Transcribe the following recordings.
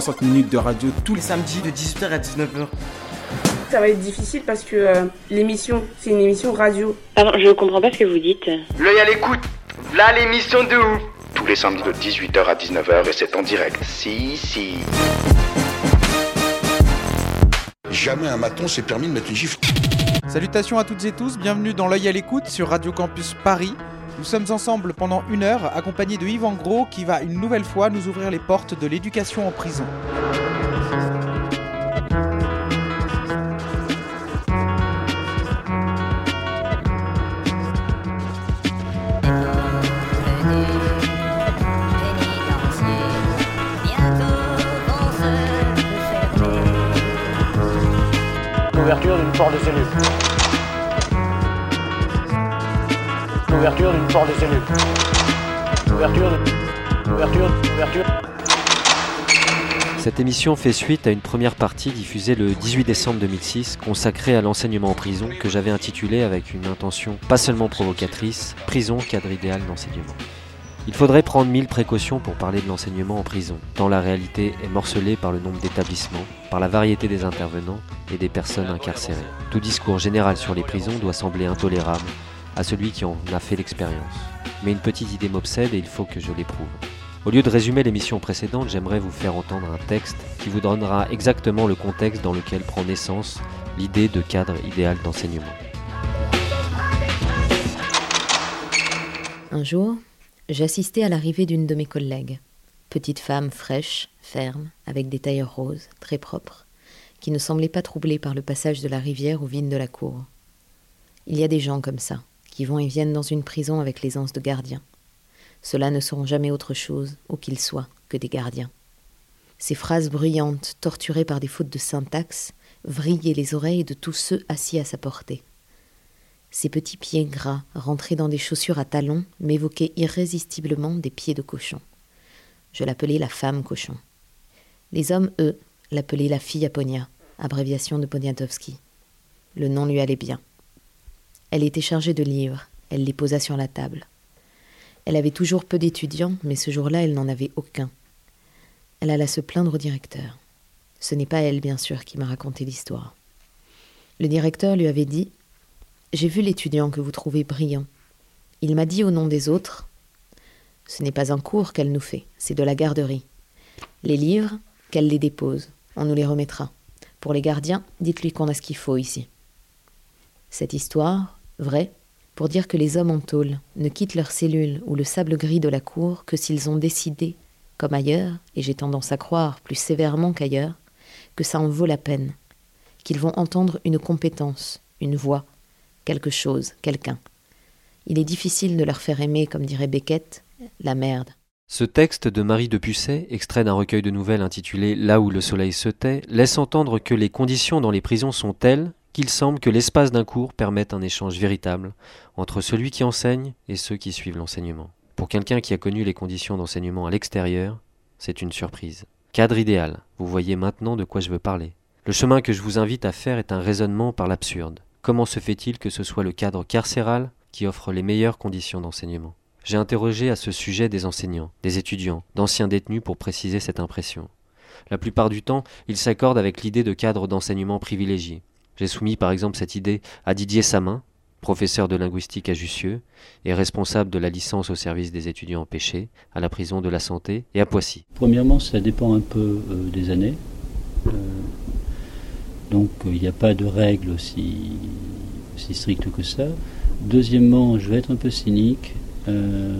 60 minutes de radio tous les samedi de 18h à 19h. Ça va être difficile parce que euh, l'émission, c'est une émission radio. Pardon, je comprends pas ce que vous dites. L'œil à l'écoute. Là, l'émission de ouf. tous les samedis de 18h à 19h et c'est en direct. Si, si. Jamais un maton s'est permis de mettre une gifle. Salutations à toutes et tous, bienvenue dans l'œil à l'écoute sur Radio Campus Paris. Nous sommes ensemble pendant une heure, accompagnés de Yves Gros qui va une nouvelle fois nous ouvrir les portes de l'éducation en prison. L'ouverture d'une porte de cellule. L'ouverture d'une porte de cellule. L'ouverture. L'ouverture... L'ouverture... Cette émission fait suite à une première partie diffusée le 18 décembre 2006 consacrée à l'enseignement en prison que j'avais intitulée avec une intention pas seulement provocatrice, Prison cadre idéal d'enseignement. Il faudrait prendre mille précautions pour parler de l'enseignement en prison, tant la réalité est morcelée par le nombre d'établissements, par la variété des intervenants et des personnes incarcérées. Tout discours général sur les prisons doit sembler intolérable à celui qui en a fait l'expérience. Mais une petite idée m'obsède et il faut que je l'éprouve. Au lieu de résumer l'émission précédente, j'aimerais vous faire entendre un texte qui vous donnera exactement le contexte dans lequel prend naissance l'idée de cadre idéal d'enseignement. Un jour, j'assistais à l'arrivée d'une de mes collègues, petite femme fraîche, ferme, avec des tailleurs roses, très propres, qui ne semblait pas troublée par le passage de la rivière aux vignes de la cour. Il y a des gens comme ça, qui vont et viennent dans une prison avec l'aisance de gardiens. Ceux-là ne seront jamais autre chose, où qu'ils soient, que des gardiens. Ces phrases bruyantes, torturées par des fautes de syntaxe, vrillaient les oreilles de tous ceux assis à sa portée. Ses petits pieds gras, rentrés dans des chaussures à talons, m'évoquaient irrésistiblement des pieds de cochon. Je l'appelais la femme cochon. Les hommes, eux, l'appelaient la fille Aponia, abréviation de Poniatowski. Le nom lui allait bien. Elle était chargée de livres, elle les posa sur la table. Elle avait toujours peu d'étudiants, mais ce jour-là, elle n'en avait aucun. Elle alla se plaindre au directeur. Ce n'est pas elle, bien sûr, qui m'a raconté l'histoire. Le directeur lui avait dit J'ai vu l'étudiant que vous trouvez brillant. Il m'a dit au nom des autres Ce n'est pas un cours qu'elle nous fait, c'est de la garderie. Les livres, qu'elle les dépose, on nous les remettra. Pour les gardiens, dites-lui qu'on a ce qu'il faut ici. Cette histoire, vraie, pour dire que les hommes en tôle ne quittent leur cellule ou le sable gris de la cour que s'ils ont décidé, comme ailleurs, et j'ai tendance à croire plus sévèrement qu'ailleurs, que ça en vaut la peine, qu'ils vont entendre une compétence, une voix, quelque chose, quelqu'un. Il est difficile de leur faire aimer, comme dirait Beckett, la merde. Ce texte de Marie de Pusset, extrait d'un recueil de nouvelles intitulé Là où le soleil se tait, laisse entendre que les conditions dans les prisons sont telles qu'il semble que l'espace d'un cours permette un échange véritable entre celui qui enseigne et ceux qui suivent l'enseignement. Pour quelqu'un qui a connu les conditions d'enseignement à l'extérieur, c'est une surprise. Cadre idéal, vous voyez maintenant de quoi je veux parler. Le chemin que je vous invite à faire est un raisonnement par l'absurde. Comment se fait-il que ce soit le cadre carcéral qui offre les meilleures conditions d'enseignement? J'ai interrogé à ce sujet des enseignants, des étudiants, d'anciens détenus pour préciser cette impression. La plupart du temps, ils s'accordent avec l'idée de cadre d'enseignement privilégié, j'ai soumis par exemple cette idée à Didier Samin, professeur de linguistique à Jussieu et responsable de la licence au service des étudiants empêchés à la prison de la santé et à Poissy. Premièrement, ça dépend un peu euh, des années. Euh, donc il n'y a pas de règle aussi, aussi stricte que ça. Deuxièmement, je vais être un peu cynique. Euh,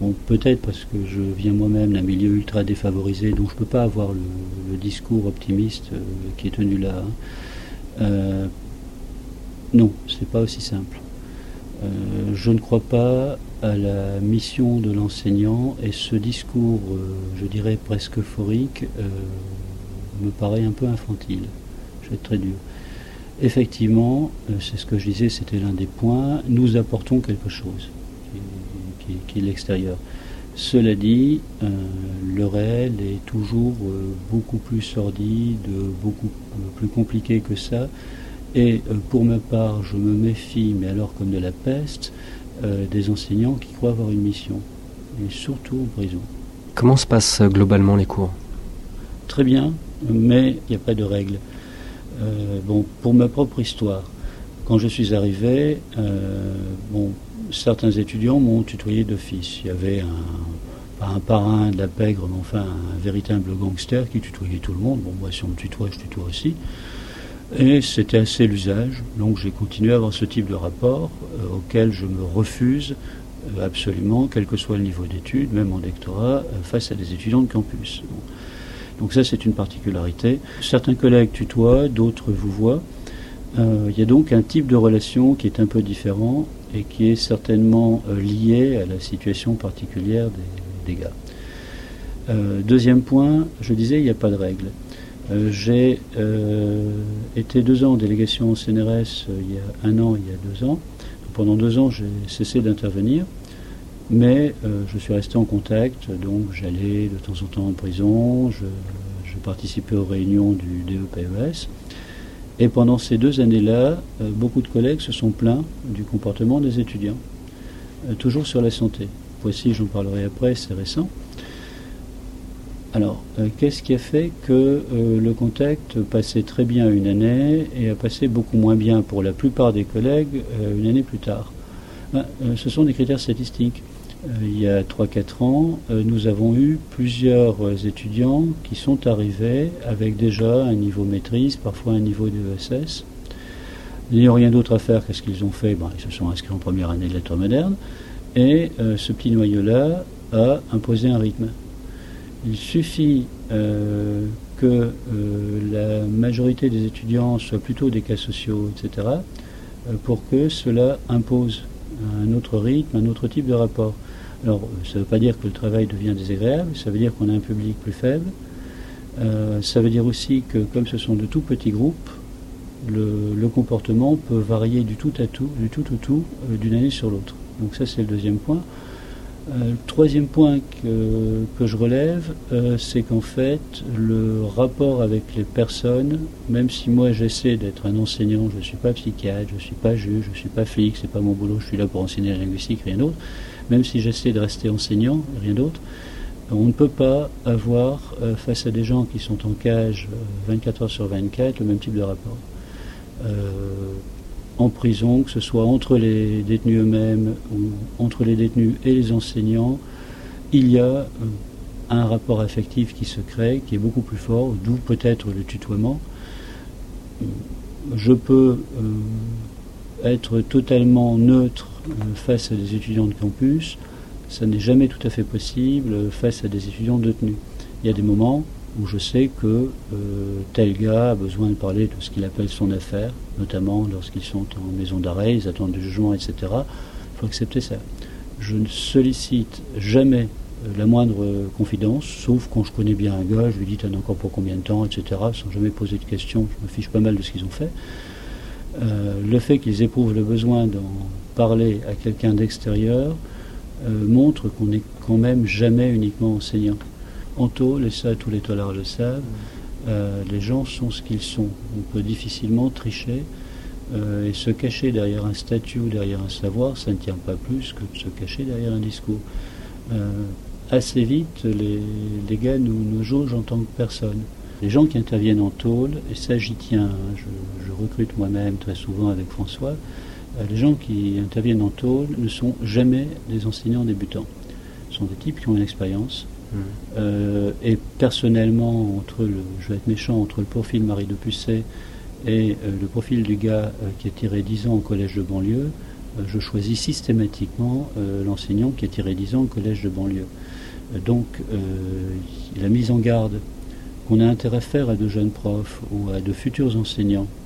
bon, peut-être parce que je viens moi-même d'un milieu ultra défavorisé, donc je ne peux pas avoir le, discours optimiste euh, qui est tenu là. Hein. Euh, non, c'est pas aussi simple. Euh, je ne crois pas à la mission de l'enseignant et ce discours, euh, je dirais presque euphorique, euh, me paraît un peu infantile. Je vais être très dur. Effectivement, c'est ce que je disais, c'était l'un des points, nous apportons quelque chose qui est l'extérieur. Cela dit, euh, le réel est toujours euh, beaucoup plus sordide, beaucoup plus compliqué que ça. Et euh, pour ma part, je me méfie, mais alors comme de la peste, des enseignants qui croient avoir une mission, et surtout en prison. Comment se passent globalement les cours? Très bien, mais il n'y a pas de règle. Euh, bon, pour ma propre histoire, quand je suis arrivé, bon, certains étudiants m'ont tutoyé d'office. Il y avait un, pas un parrain de la pègre, mais enfin un véritable gangster qui tutoyait tout le monde. Bon, moi, si on me tutoie, je tutoie aussi. Et c'était assez l'usage, donc j'ai continué à avoir ce type de rapport euh, auquel je me refuse euh, absolument, quel que soit le niveau d'études, même en doctorat, euh, face à des étudiants de campus. Donc ça, c'est une particularité. Certains collègues tutoient, d'autres vous voient. Euh, Il y a donc un type de relation qui est un peu différent et qui est certainement euh, lié à la situation particulière des, gars. Euh, deuxième point, je disais, il n'y a pas de règle. J'ai été deux ans en délégation au CNRS il y a un an, il y a deux ans. Pendant deux ans, j'ai cessé d'intervenir, mais je suis resté en contact, donc j'allais de temps en temps en prison, je participais aux réunions du DEPES. Et pendant ces deux années-là, euh, beaucoup de collègues se sont plaints du comportement des étudiants, euh, toujours sur la santé. Voici, j'en parlerai après, c'est récent. Alors, euh, qu'est-ce qui a fait que le contact passait très bien une année et a passé beaucoup moins bien pour la plupart des collègues une année plus tard? Ben, Ce sont des critères statistiques. Euh, il y a 3-4 ans, euh, nous avons eu plusieurs euh, étudiants qui sont arrivés avec déjà un niveau maîtrise, parfois un niveau d'ESS. N'ayant rien d'autre à faire qu'est-ce qu'ils ont fait ben, Ils se sont inscrits en première année de lettres modernes. Et ce petit noyau-là a imposé un rythme. Il suffit que la majorité des étudiants soient plutôt des cas sociaux, etc., pour que cela impose un autre rythme, un autre type de rapport. Alors, ça ne veut pas dire que le travail devient désagréable, ça veut dire qu'on a un public plus faible. Euh, ça veut dire aussi que, comme ce sont de tout petits groupes, le, comportement peut varier du tout à tout, du tout au tout, euh, d'une année sur l'autre. Donc ça, c'est le deuxième point. Euh, le troisième point que, que je relève, euh, c'est qu'en fait, le rapport avec les personnes, même si moi j'essaie d'être un enseignant, je ne suis pas psychiatre, je ne suis pas juge, je ne suis pas flic, c'est pas mon boulot, je suis là pour enseigner la linguistique, rien d'autre, même si j'essaie de rester enseignant, rien d'autre, on ne peut pas avoir euh, face à des gens qui sont en cage euh, 24 heures sur 24 le même type de rapport. Euh, en prison, que ce soit entre les détenus eux-mêmes ou entre les détenus et les enseignants, il y a euh, un rapport affectif qui se crée, qui est beaucoup plus fort, d'où peut-être le tutoiement. Je peux euh, être totalement neutre euh, face à des étudiants de campus, ça n'est jamais tout à fait possible euh, face à des étudiants détenus. Il y a des moments où je sais que euh, tel gars a besoin de parler de ce qu'il appelle son affaire, notamment lorsqu'ils sont en maison d'arrêt, ils attendent du jugement, etc. Il faut accepter ça. Je ne sollicite jamais euh, la moindre euh, confidence, sauf quand je connais bien un gars, je lui dis t'en as encore pour combien de temps, etc., sans jamais poser de questions, je me fiche pas mal de ce qu'ils ont fait. Euh, le fait qu'ils éprouvent le besoin d'en parler à quelqu'un d'extérieur euh, montre qu'on n'est quand même jamais uniquement enseignant. En tôle, et ça tous les taulards le savent, euh, les gens sont ce qu'ils sont. On peut difficilement tricher euh, et se cacher derrière un statut ou derrière un savoir, ça ne tient pas plus que de se cacher derrière un discours. Assez vite, les, les gars nous, nous jaugent en tant que personne. Les gens qui interviennent en tôle, et ça j'y tiens, hein, je, recrute moi-même très souvent avec François, les gens qui interviennent en tôle ne sont jamais des enseignants débutants. Ce sont des types qui ont une expérience. Euh, et personnellement, entre le, je vais être méchant, entre le profil Marie de Pusset et euh, le profil du gars euh, qui a tiré 10 ans au collège de banlieue, euh, je choisis systématiquement euh, l'enseignant qui a tiré 10 ans au collège de banlieue. Euh, donc, euh, la mise en garde qu'on a intérêt à faire à de jeunes profs ou à de futurs enseignants euh,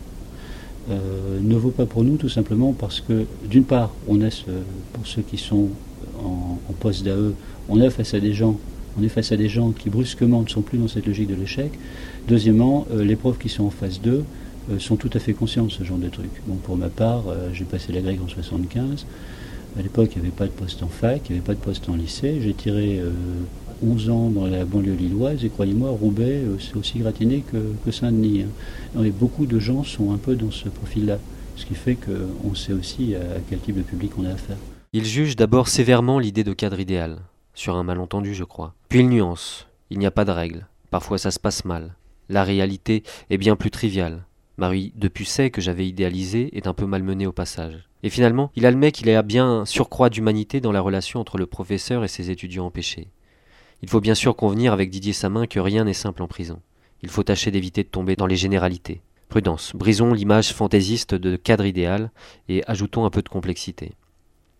ne vaut pas pour nous tout simplement parce que, d'une part, on a pour ceux qui sont en, poste d'AE, on est face à des gens, on est face à des gens qui brusquement ne sont plus dans cette logique de l'échec. Deuxièmement, les profs qui sont en phase 2 sont tout à fait conscients de ce genre de truc. Pour ma part, j'ai passé la grecque en 75. À l'époque, il n'y avait pas de poste en fac, il n'y avait pas de poste en lycée. J'ai tiré 11 ans dans la banlieue lilloise et croyez-moi, Roubaix, c'est aussi gratiné que, Saint-Denis. Hein. Et beaucoup de gens sont un peu dans ce profil-là, ce qui fait qu'on sait aussi à quel type de public on a affaire. Il juge d'abord sévèrement l'idée de cadre idéal, sur un malentendu je crois. Puis il nuance, il n'y a pas de règle, parfois ça se passe mal. La réalité est bien plus triviale. Marie de Pusset, que j'avais idéalisé, est un peu malmenée au passage. Et finalement, il admet qu'il y a bien un surcroît d'humanité dans la relation entre le professeur et ses étudiants empêchés. Il faut bien sûr convenir avec Didier Samin que rien n'est simple en prison. Il faut tâcher d'éviter de tomber dans les généralités. Prudence, brisons l'image fantaisiste de cadre idéal et ajoutons un peu de complexité.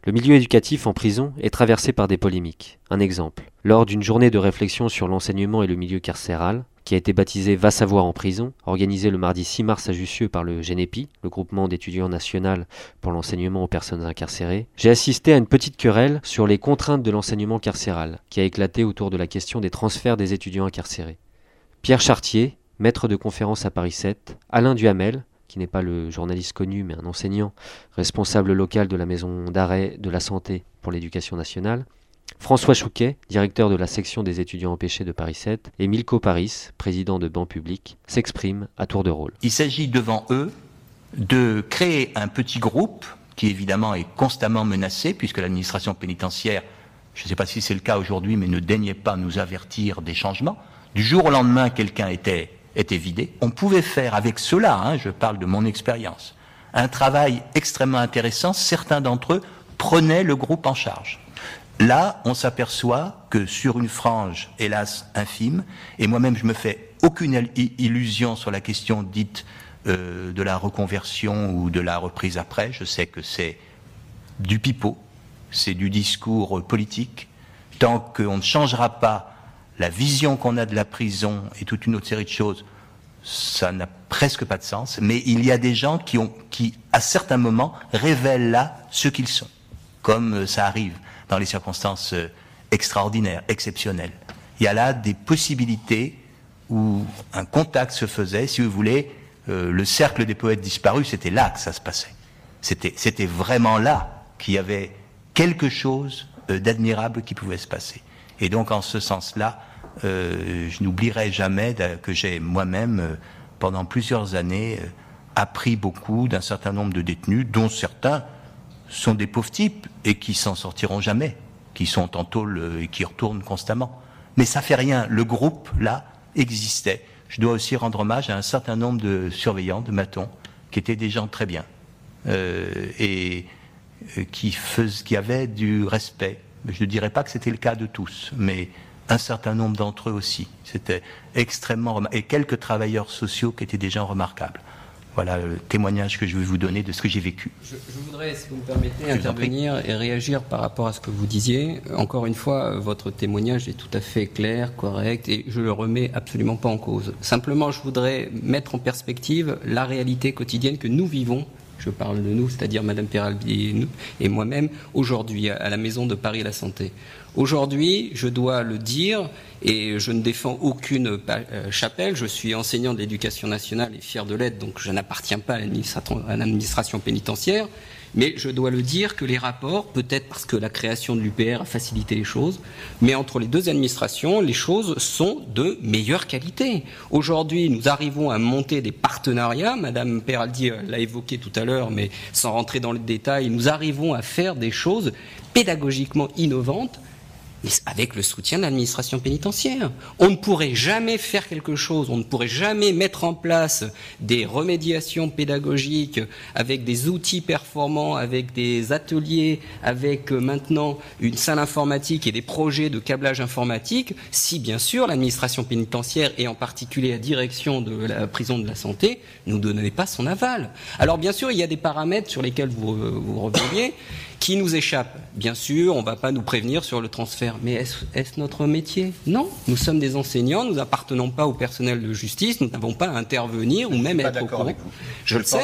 Le milieu éducatif en prison est traversé par des polémiques. Un exemple. Lors d'une journée de réflexion sur l'enseignement et le milieu carcéral, qui a été baptisé Va savoir en prison, organisé le mardi 6 mars à Jussieu par le GENEPI, le groupement d'étudiants national pour l'enseignement aux personnes incarcérées, j'ai assisté à une petite querelle sur les contraintes de l'enseignement carcéral, qui a éclaté autour de la question des transferts des étudiants incarcérés. Pierre Chartier, maître de conférence à Paris 7, Alain Duhamel, qui n'est pas le journaliste connu mais un enseignant, responsable local de la maison d'arrêt de la santé pour l'éducation nationale, François Chouquet, directeur de la section des étudiants empêchés de Paris 7, et Milko Paris, président de Banc Public, s'expriment à tour de rôle. Il s'agit devant eux de créer un petit groupe qui évidemment est constamment menacé puisque l'administration pénitentiaire, je ne sais pas si c'est le cas aujourd'hui, mais ne daignait pas nous avertir des changements. Du jour au lendemain, quelqu'un était, vidé. On pouvait faire avec cela, hein, je parle de mon expérience, un travail extrêmement intéressant. Certains d'entre eux prenaient le groupe en charge. Là, on s'aperçoit que sur une frange, hélas, infime, et moi-même je me fais aucune illusion sur la question dite euh, de la reconversion ou de la reprise après, je sais que c'est du pipeau, c'est du discours politique, tant qu'on ne changera pas la vision qu'on a de la prison et toute une autre série de choses, ça n'a presque pas de sens, mais il y a des gens qui, à certains moments, révèlent là ce qu'ils sont, comme euh, ça arrive dans les circonstances euh, extraordinaires, exceptionnelles. Il y a là des possibilités où un contact se faisait, si vous voulez, euh, le cercle des poètes disparus, c'était là que ça se passait. C'était, vraiment là qu'il y avait quelque chose euh, d'admirable qui pouvait se passer. Et donc, en ce sens-là, je n'oublierai jamais que j'ai moi-même, pendant plusieurs années, appris beaucoup d'un certain nombre de détenus, dont certains sont des pauvres types et qui s'en sortiront jamais, qui sont en tôle euh, et qui retournent constamment. Mais ça fait rien. Le groupe, là, existait. Je dois aussi rendre hommage à un certain nombre de surveillants, de matons, qui étaient des gens très bien euh, et euh, qui, qui avaient du respect. Je ne dirais pas que c'était le cas de tous, mais un certain nombre d'entre eux aussi. C'était extrêmement et quelques travailleurs sociaux qui étaient des gens remarquables voilà le témoignage que je vais vous donner de ce que j'ai vécu. Je, voudrais, si vous me permettez, intervenir et réagir par rapport à ce que vous disiez. Encore une fois, votre témoignage est tout à fait clair, correct, et je le remets absolument pas en cause. Simplement, je voudrais mettre en perspective la réalité quotidienne que nous vivons je parle de nous, c'est-à-dire Madame Peralbi et moi-même, aujourd'hui à la Maison de Paris la Santé. Aujourd'hui, je dois le dire, et je ne défends aucune euh, chapelle, je suis enseignant de l'éducation nationale et fier de l'être, donc je n'appartiens pas à l'administration pénitentiaire, mais je dois le dire que les rapports, peut-être parce que la création de l'UPR a facilité les choses, mais entre les deux administrations, les choses sont de meilleure qualité. Aujourd'hui, nous arrivons à monter des partenariats, Madame Peraldi l'a évoqué tout à l'heure, mais sans rentrer dans le détail, nous arrivons à faire des choses pédagogiquement innovantes avec le soutien de l'administration pénitentiaire. On ne pourrait jamais faire quelque chose, on ne pourrait jamais mettre en place des remédiations pédagogiques avec des outils performants, avec des ateliers, avec euh, maintenant une salle informatique et des projets de câblage informatique, si bien sûr l'administration pénitentiaire et en particulier la direction de la prison de la santé ne nous donnait pas son aval. Alors bien sûr, il y a des paramètres sur lesquels vous, euh, vous reveniez qui nous échappe. Bien sûr, on ne va pas nous prévenir sur le transfert, mais est-ce notre métier? Non, nous sommes des enseignants, nous n'appartenons pas au personnel de justice, nous n'avons pas à intervenir ou même à être au courant. Je, le sais,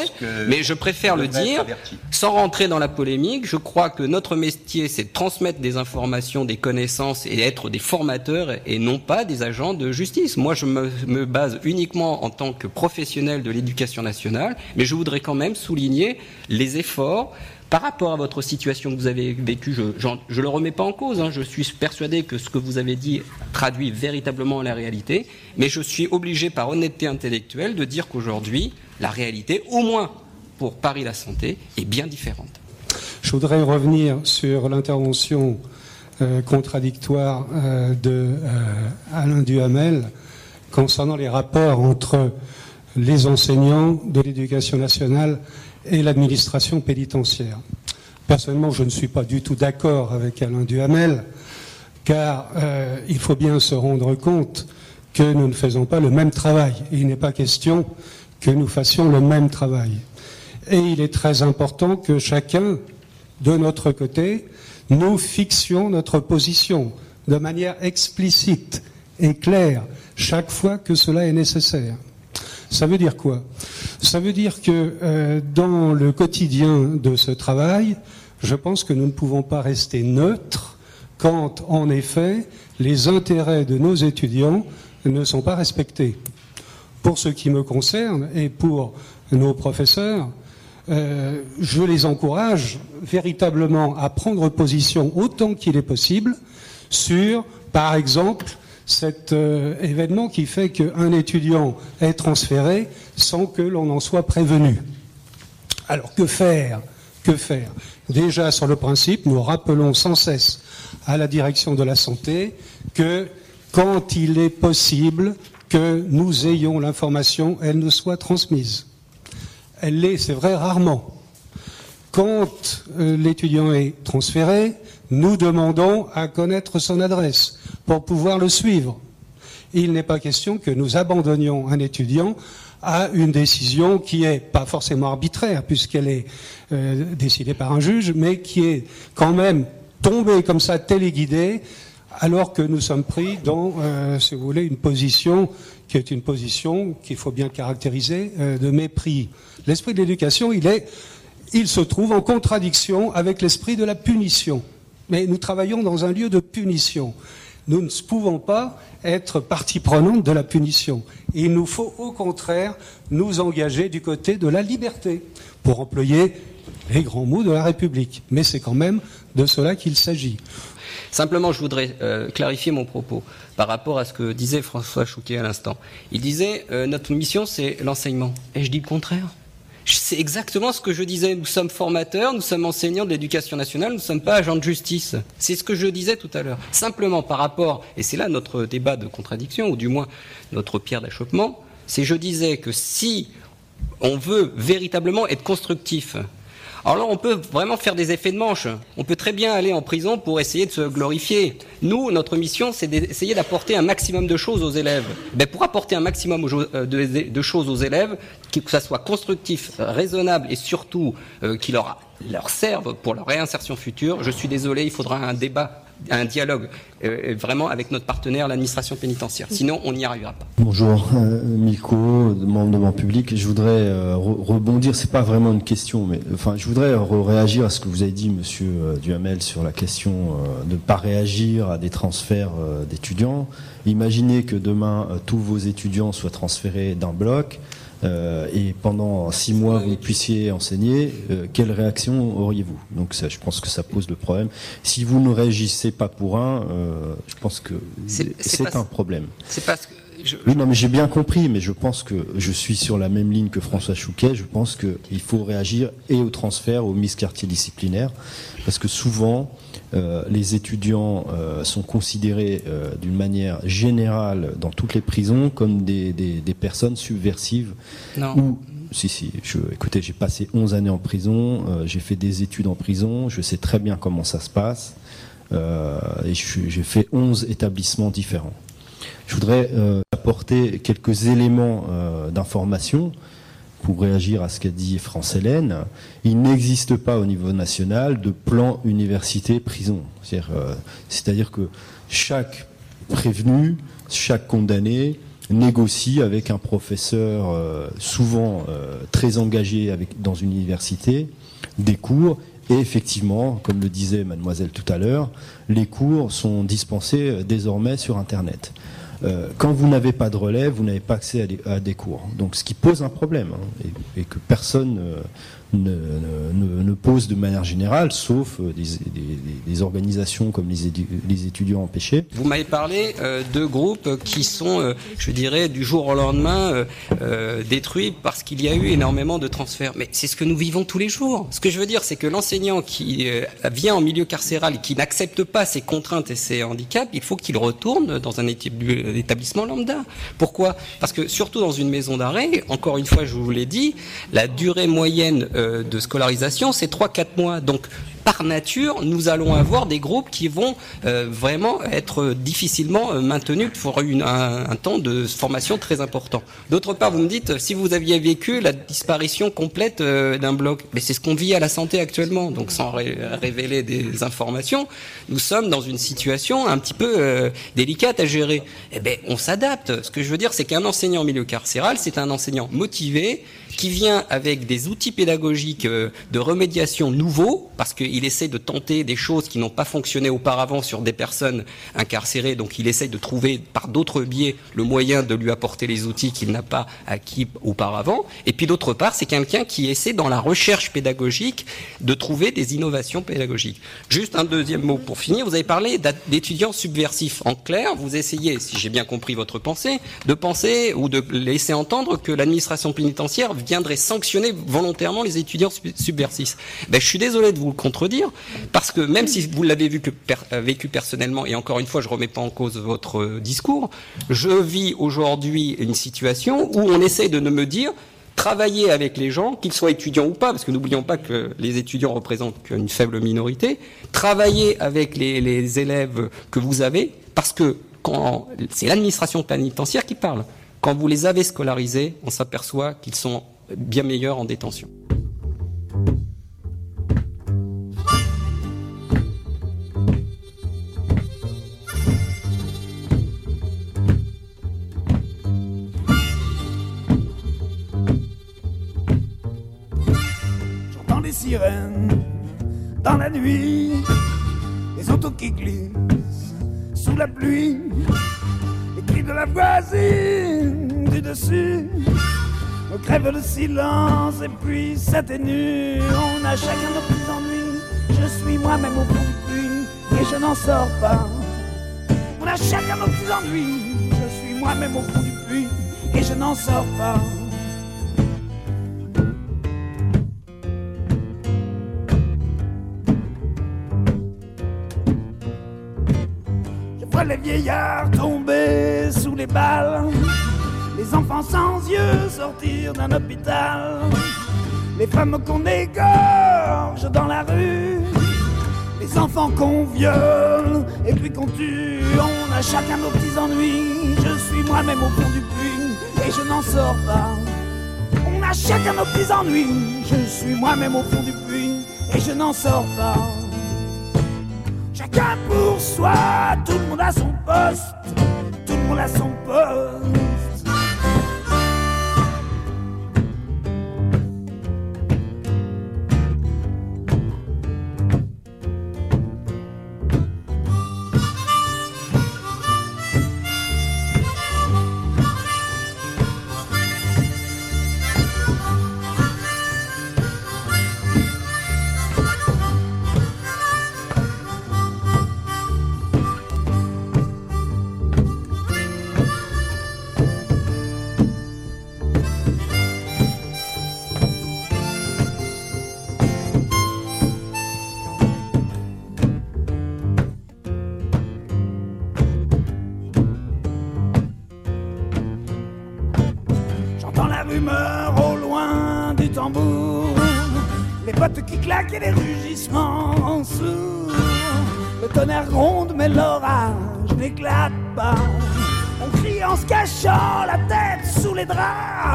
mais je préfère le dire sans rentrer dans la polémique. Je crois que notre métier, c'est de transmettre des informations, des connaissances et être des formateurs et non pas des agents de justice. Moi, je me, me base uniquement en tant que professionnel de l'éducation nationale, mais je voudrais quand même souligner les efforts par rapport à votre situation que vous avez vécue, je ne le remets pas en cause. Hein. je suis persuadé que ce que vous avez dit traduit véritablement la réalité, mais je suis obligé par honnêteté intellectuelle de dire qu'aujourd'hui, la réalité, au moins pour Paris la Santé, est bien différente. Je voudrais revenir sur l'intervention euh, contradictoire euh, de euh, Duhamel concernant les rapports entre les enseignants de l'éducation nationale et l'administration pénitentiaire. Personnellement, je ne suis pas du tout d'accord avec Alain Duhamel, car euh, il faut bien se rendre compte que nous ne faisons pas le même travail. il n'est pas question que nous fassions le même travail. Et il est très important que chacun, de notre côté, nous fixions notre position de manière explicite et claire chaque fois que cela est nécessaire. Ça veut dire quoi? Ça veut dire que euh, dans le quotidien de ce travail, je pense que nous ne pouvons pas rester neutres quand, en effet, les intérêts de nos étudiants ne sont pas respectés. Pour ce qui me concerne et pour nos professeurs, euh, je les encourage véritablement à prendre position autant qu'il est possible sur, par exemple, cet euh, événement qui fait qu'un étudiant est transféré sans que l'on en soit prévenu. Alors que faire Que faire? Déjà sur le principe, nous rappelons sans cesse à la direction de la santé que quand il est possible que nous ayons l'information, elle nous soit transmise. Elle l'est, c'est vrai, rarement. Quand euh, l'étudiant est transféré, nous demandons à connaître son adresse pour pouvoir le suivre. Il n'est pas question que nous abandonnions un étudiant à une décision qui n'est pas forcément arbitraire, puisqu'elle est euh, décidée par un juge, mais qui est quand même tombée comme ça, téléguidée, alors que nous sommes pris dans, euh, si vous voulez, une position qui est une position qu'il faut bien caractériser euh, de mépris. L'esprit de l'éducation, il il se trouve en contradiction avec l'esprit de la punition. Mais nous travaillons dans un lieu de punition. Nous ne pouvons pas être partie prenante de la punition. Il nous faut au contraire nous engager du côté de la liberté, pour employer les grands mots de la République. Mais c'est quand même de cela qu'il s'agit. Simplement, je voudrais euh, clarifier mon propos par rapport à ce que disait François Chouquet à l'instant. Il disait euh, notre mission, c'est l'enseignement. Et je dis le contraire. C'est exactement ce que je disais. Nous sommes formateurs, nous sommes enseignants de l'éducation nationale, nous ne sommes pas agents de justice. C'est ce que je disais tout à l'heure. Simplement par rapport, et c'est là notre débat de contradiction, ou du moins notre pierre d'achoppement, c'est je disais que si on veut véritablement être constructif, alors là, on peut vraiment faire des effets de manche. On peut très bien aller en prison pour essayer de se glorifier. Nous, notre mission, c'est d'essayer d'apporter un maximum de choses aux élèves. Ben, pour apporter un maximum euh, de, choses aux élèves, que ça soit constructif, raisonnable et surtout euh, qui leur, leur serve pour leur réinsertion future, je suis désolé, il faudra un débat un dialogue euh, vraiment avec notre partenaire, l'administration pénitentiaire. Sinon, on n'y arrivera pas. Bonjour, euh, Miko, membre de mon public. Je voudrais euh, rebondir, c'est pas vraiment une question, mais enfin, je voudrais réagir à ce que vous avez dit, Monsieur Duhamel, sur la question de ne pas réagir à des transferts d'étudiants. Imaginez que demain, tous vos étudiants soient transférés d'un bloc. Euh, et pendant six mois vous puissiez enseigner, euh, quelle réaction auriez-vous? Donc ça, je pense que ça pose le problème. Si vous ne réagissez pas pour un, euh, je pense que c'est un problème. C'est parce que Oui, non, mais j'ai bien compris, mais je pense que je suis sur la même ligne que François Chouquet. Je pense qu'il faut réagir et au transfert, au quartier disciplinaire, parce que souvent, euh, les étudiants euh, sont considérés euh, d'une manière générale dans toutes les prisons comme des, personnes subversives. Non. si, si, je, écoutez, j'ai passé 11 années en prison, j'ai fait des études en prison, je sais très bien comment ça se passe, et j'ai fait 11 établissements différents. Je voudrais apporter quelques éléments d'information pour réagir à ce qu'a dit France Hélène, il n'existe pas au niveau national de plan université-prison. C'est-à-dire, c'est-à-dire que chaque prévenu, chaque condamné négocie avec un professeur euh, souvent euh, très engagé dans une université des cours et effectivement, comme le disait mademoiselle tout à l'heure, les cours sont dispensés euh, désormais sur Internet. Quand vous n'avez pas de relais, vous n'avez pas accès à des, cours. Donc ce qui pose un problème hein, et, et, que personne ne, ne, ne, pose de manière générale, sauf euh, des, des, des organisations comme les, étudiants empêchés. Vous m'avez parlé euh, de groupes qui sont, euh, je dirais, du jour au lendemain euh, détruits parce qu'il y a eu énormément de transferts. Mais c'est ce que nous vivons tous les jours. Ce que je veux dire, c'est que l'enseignant qui vient en milieu carcéral et qui n'accepte pas ses contraintes et ses handicaps, il faut qu'il retourne dans un établissement lambda. Pourquoi? Parce que surtout dans une maison d'arrêt, encore une fois, je vous l'ai dit, la durée moyenne euh, de scolarisation, c'est 3-4 mois. Donc par nature, nous allons avoir des groupes qui vont euh, vraiment être difficilement euh, maintenus pour une, un, un, temps de formation très important. D'autre part, vous me dites, si vous aviez vécu la disparition complète euh, d'un bloc, mais c'est ce qu'on vit à la santé actuellement, donc sans ré révéler des informations, nous sommes dans une situation un petit peu euh, délicate à gérer. Eh bien, on s'adapte. Ce que je veux dire, c'est qu'un enseignant en milieu carcéral, c'est un enseignant motivé, qui vient avec des outils pédagogiques euh, de remédiation nouveaux, parce qu'il essaie de tenter des choses qui n'ont pas fonctionné auparavant sur des personnes incarcérées, donc il essaie de trouver par d'autres biais le moyen de lui apporter les outils qu'il n'a pas acquis auparavant. Et puis d'autre part, c'est quelqu'un qui essaie dans la recherche pédagogique de trouver des innovations pédagogiques. Juste un deuxième mot pour finir, vous avez parlé d'étudiants subversifs. En clair, vous essayez, si j'ai bien compris votre pensée, de penser ou de laisser entendre que l'administration pénitentiaire viendrait sanctionner volontairement les étudiants subversifs. Ben, je suis désolé de vous le contredire, parce que même si vous l'avez per vécu personnellement, et encore une fois, je ne remets pas en cause votre euh, discours, je vis aujourd'hui une situation où on essaie de ne me dire travailler avec les gens, qu'ils soient étudiants ou pas, parce que n'oublions pas que les étudiants représentent qu'une faible minorité, travailler avec les, les élèves que vous avez, parce que c'est l'administration pénitentiaire qui parle. Quand vous les avez scolarisés, on s'aperçoit qu'ils sont bien meilleurs en détention. J'entends les sirènes dans la nuit, les autos qui glissent sous la pluie, les cris de la voisine du dessus on crève le silence et puis s'atténue. On a chacun nos petits ennuis. Je suis moi-même au fond du puits et je n'en sors pas. On a chacun nos petits ennuis. Je suis moi-même au fond du puits et je n'en sors pas. Je vois les vieillards tomber sous les balles les enfants sans yeux sortir d'un hôpital, les femmes qu'on égorge dans la rue, les enfants qu'on viole et puis qu'on tue. On a chacun nos petits ennuis. Je suis moi-même au fond du puits et je n'en sors pas. On a chacun nos petits ennuis. Je suis moi-même au fond du puits et je n'en sors pas. Chacun pour soi, tout le monde a son poste, tout le monde a son poste.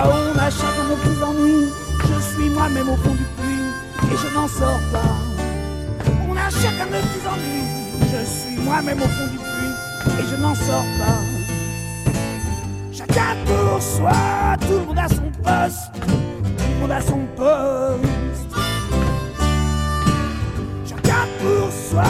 On a chacun nos petits ennuis. Je suis moi-même au fond du puits et je n'en sors pas. On a chacun nos petits ennuis. Je suis moi-même au fond du puits et je n'en sors pas. Chacun pour soi, tout le monde a son poste, tout le monde a son poste. Chacun pour soi,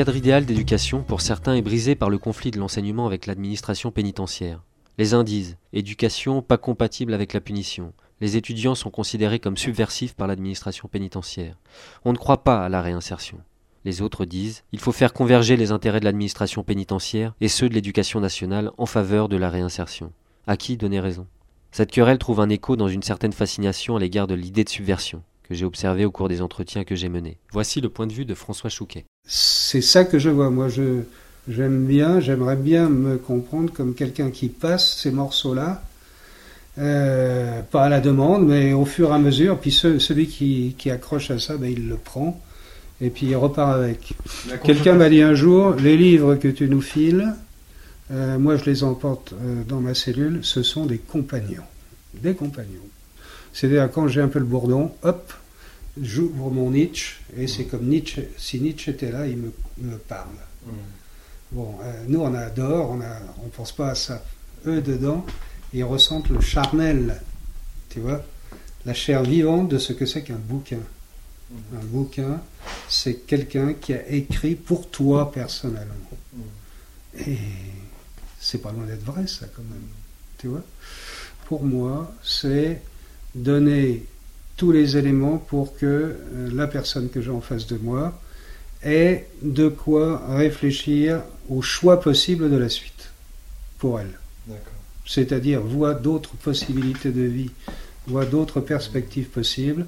cadre idéal d'éducation, pour certains, est brisé par le conflit de l'enseignement avec l'administration pénitentiaire. Les uns disent éducation pas compatible avec la punition. Les étudiants sont considérés comme subversifs par l'administration pénitentiaire. On ne croit pas à la réinsertion. Les autres disent il faut faire converger les intérêts de l'administration pénitentiaire et ceux de l'éducation nationale en faveur de la réinsertion. À qui donner raison? Cette querelle trouve un écho dans une certaine fascination à l'égard de l'idée de subversion que j'ai observée au cours des entretiens que j'ai menés. Voici le point de vue de François Chouquet. C'est ça que je vois. Moi, je, j'aime bien, j'aimerais bien me comprendre comme quelqu'un qui passe ces morceaux-là, euh, pas à la demande, mais au fur et à mesure. Puis ce- celui qui, qui accroche à ça, ben, il le prend et puis il repart avec. Quelqu'un m'a dit un jour, les livres que tu nous files, euh, moi je les emporte euh, dans ma cellule, ce sont des compagnons. Des compagnons. C'est-à-dire quand j'ai un peu le bourdon, hop, j'ouvre mon Nietzsche, et c'est comme Nietzsche, si Nietzsche était là, il me, me parle. Bon, euh, nous on adore, on ne on pense pas à ça. Eux dedans, ils ressentent le charnel, tu vois, la chair vivante de ce que c'est qu'un bouquin. Un bouquin, c'est quelqu'un qui a écrit pour toi personnellement. Et c'est pas loin d'être vrai ça quand même, tu vois. Pour moi, c'est donner tous les éléments pour que euh, la personne que j'ai en face de moi ait de quoi réfléchir au choix possible de la suite pour elle. C'est-à-dire voit d'autres possibilités de vie, voit d'autres perspectives possibles,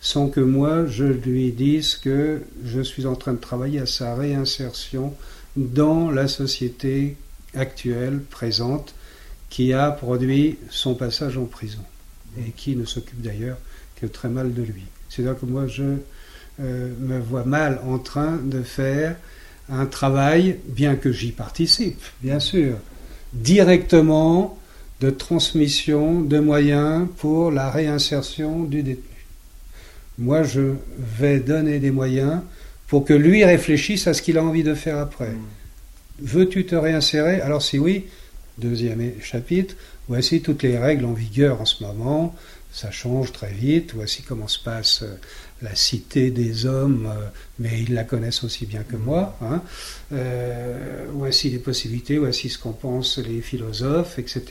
sans que moi je lui dise que je suis en train de travailler à sa réinsertion dans la société actuelle, présente, qui a produit son passage en prison et qui ne s'occupe d'ailleurs très mal de lui. C'est-à-dire que moi je euh, me vois mal en train de faire un travail, bien que j'y participe, bien sûr, directement de transmission de moyens pour la réinsertion du détenu. Moi, je vais donner des moyens pour que lui réfléchisse à ce qu'il a envie de faire après. Veux-tu te réinsérer? Alors si oui, deuxième chapitre, voici toutes les règles en vigueur en ce moment, ça change très vite, voici comment se passe euh, la cité des hommes, euh, mais ils la connaissent aussi bien que moi. hein. Euh, voici les possibilités, voici ce qu'en pensent les philosophes, etc.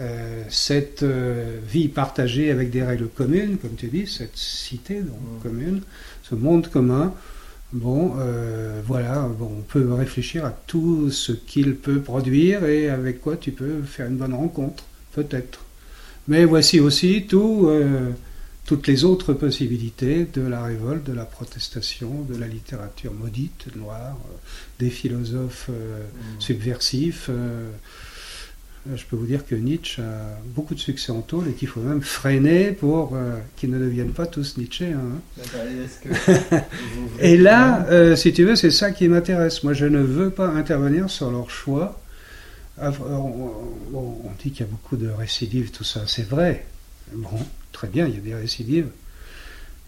Euh, cette euh, vie partagée avec des règles communes, comme tu dis, cette cité donc, commune, ce monde commun, bon, voilà, bon, on peut réfléchir à tout ce qu'il peut produire et avec quoi tu peux faire une bonne rencontre, peut-être. Mais voici aussi tout, euh, toutes les autres possibilités de la révolte, de la protestation, de la littérature maudite, noire, euh, des philosophes euh, subversifs. euh, je peux vous dire que Nietzsche a beaucoup de succès en tôle et qu'il faut même freiner pour qu'ils ne deviennent pas tous Nietzschéens. hein. et là, si tu veux, c'est ça qui m'intéresse. Moi, je ne veux pas intervenir sur leur choix. Ah, On, dit qu'il y a beaucoup de récidives, tout ça, c'est vrai. Bon, très bien, il y a des récidives.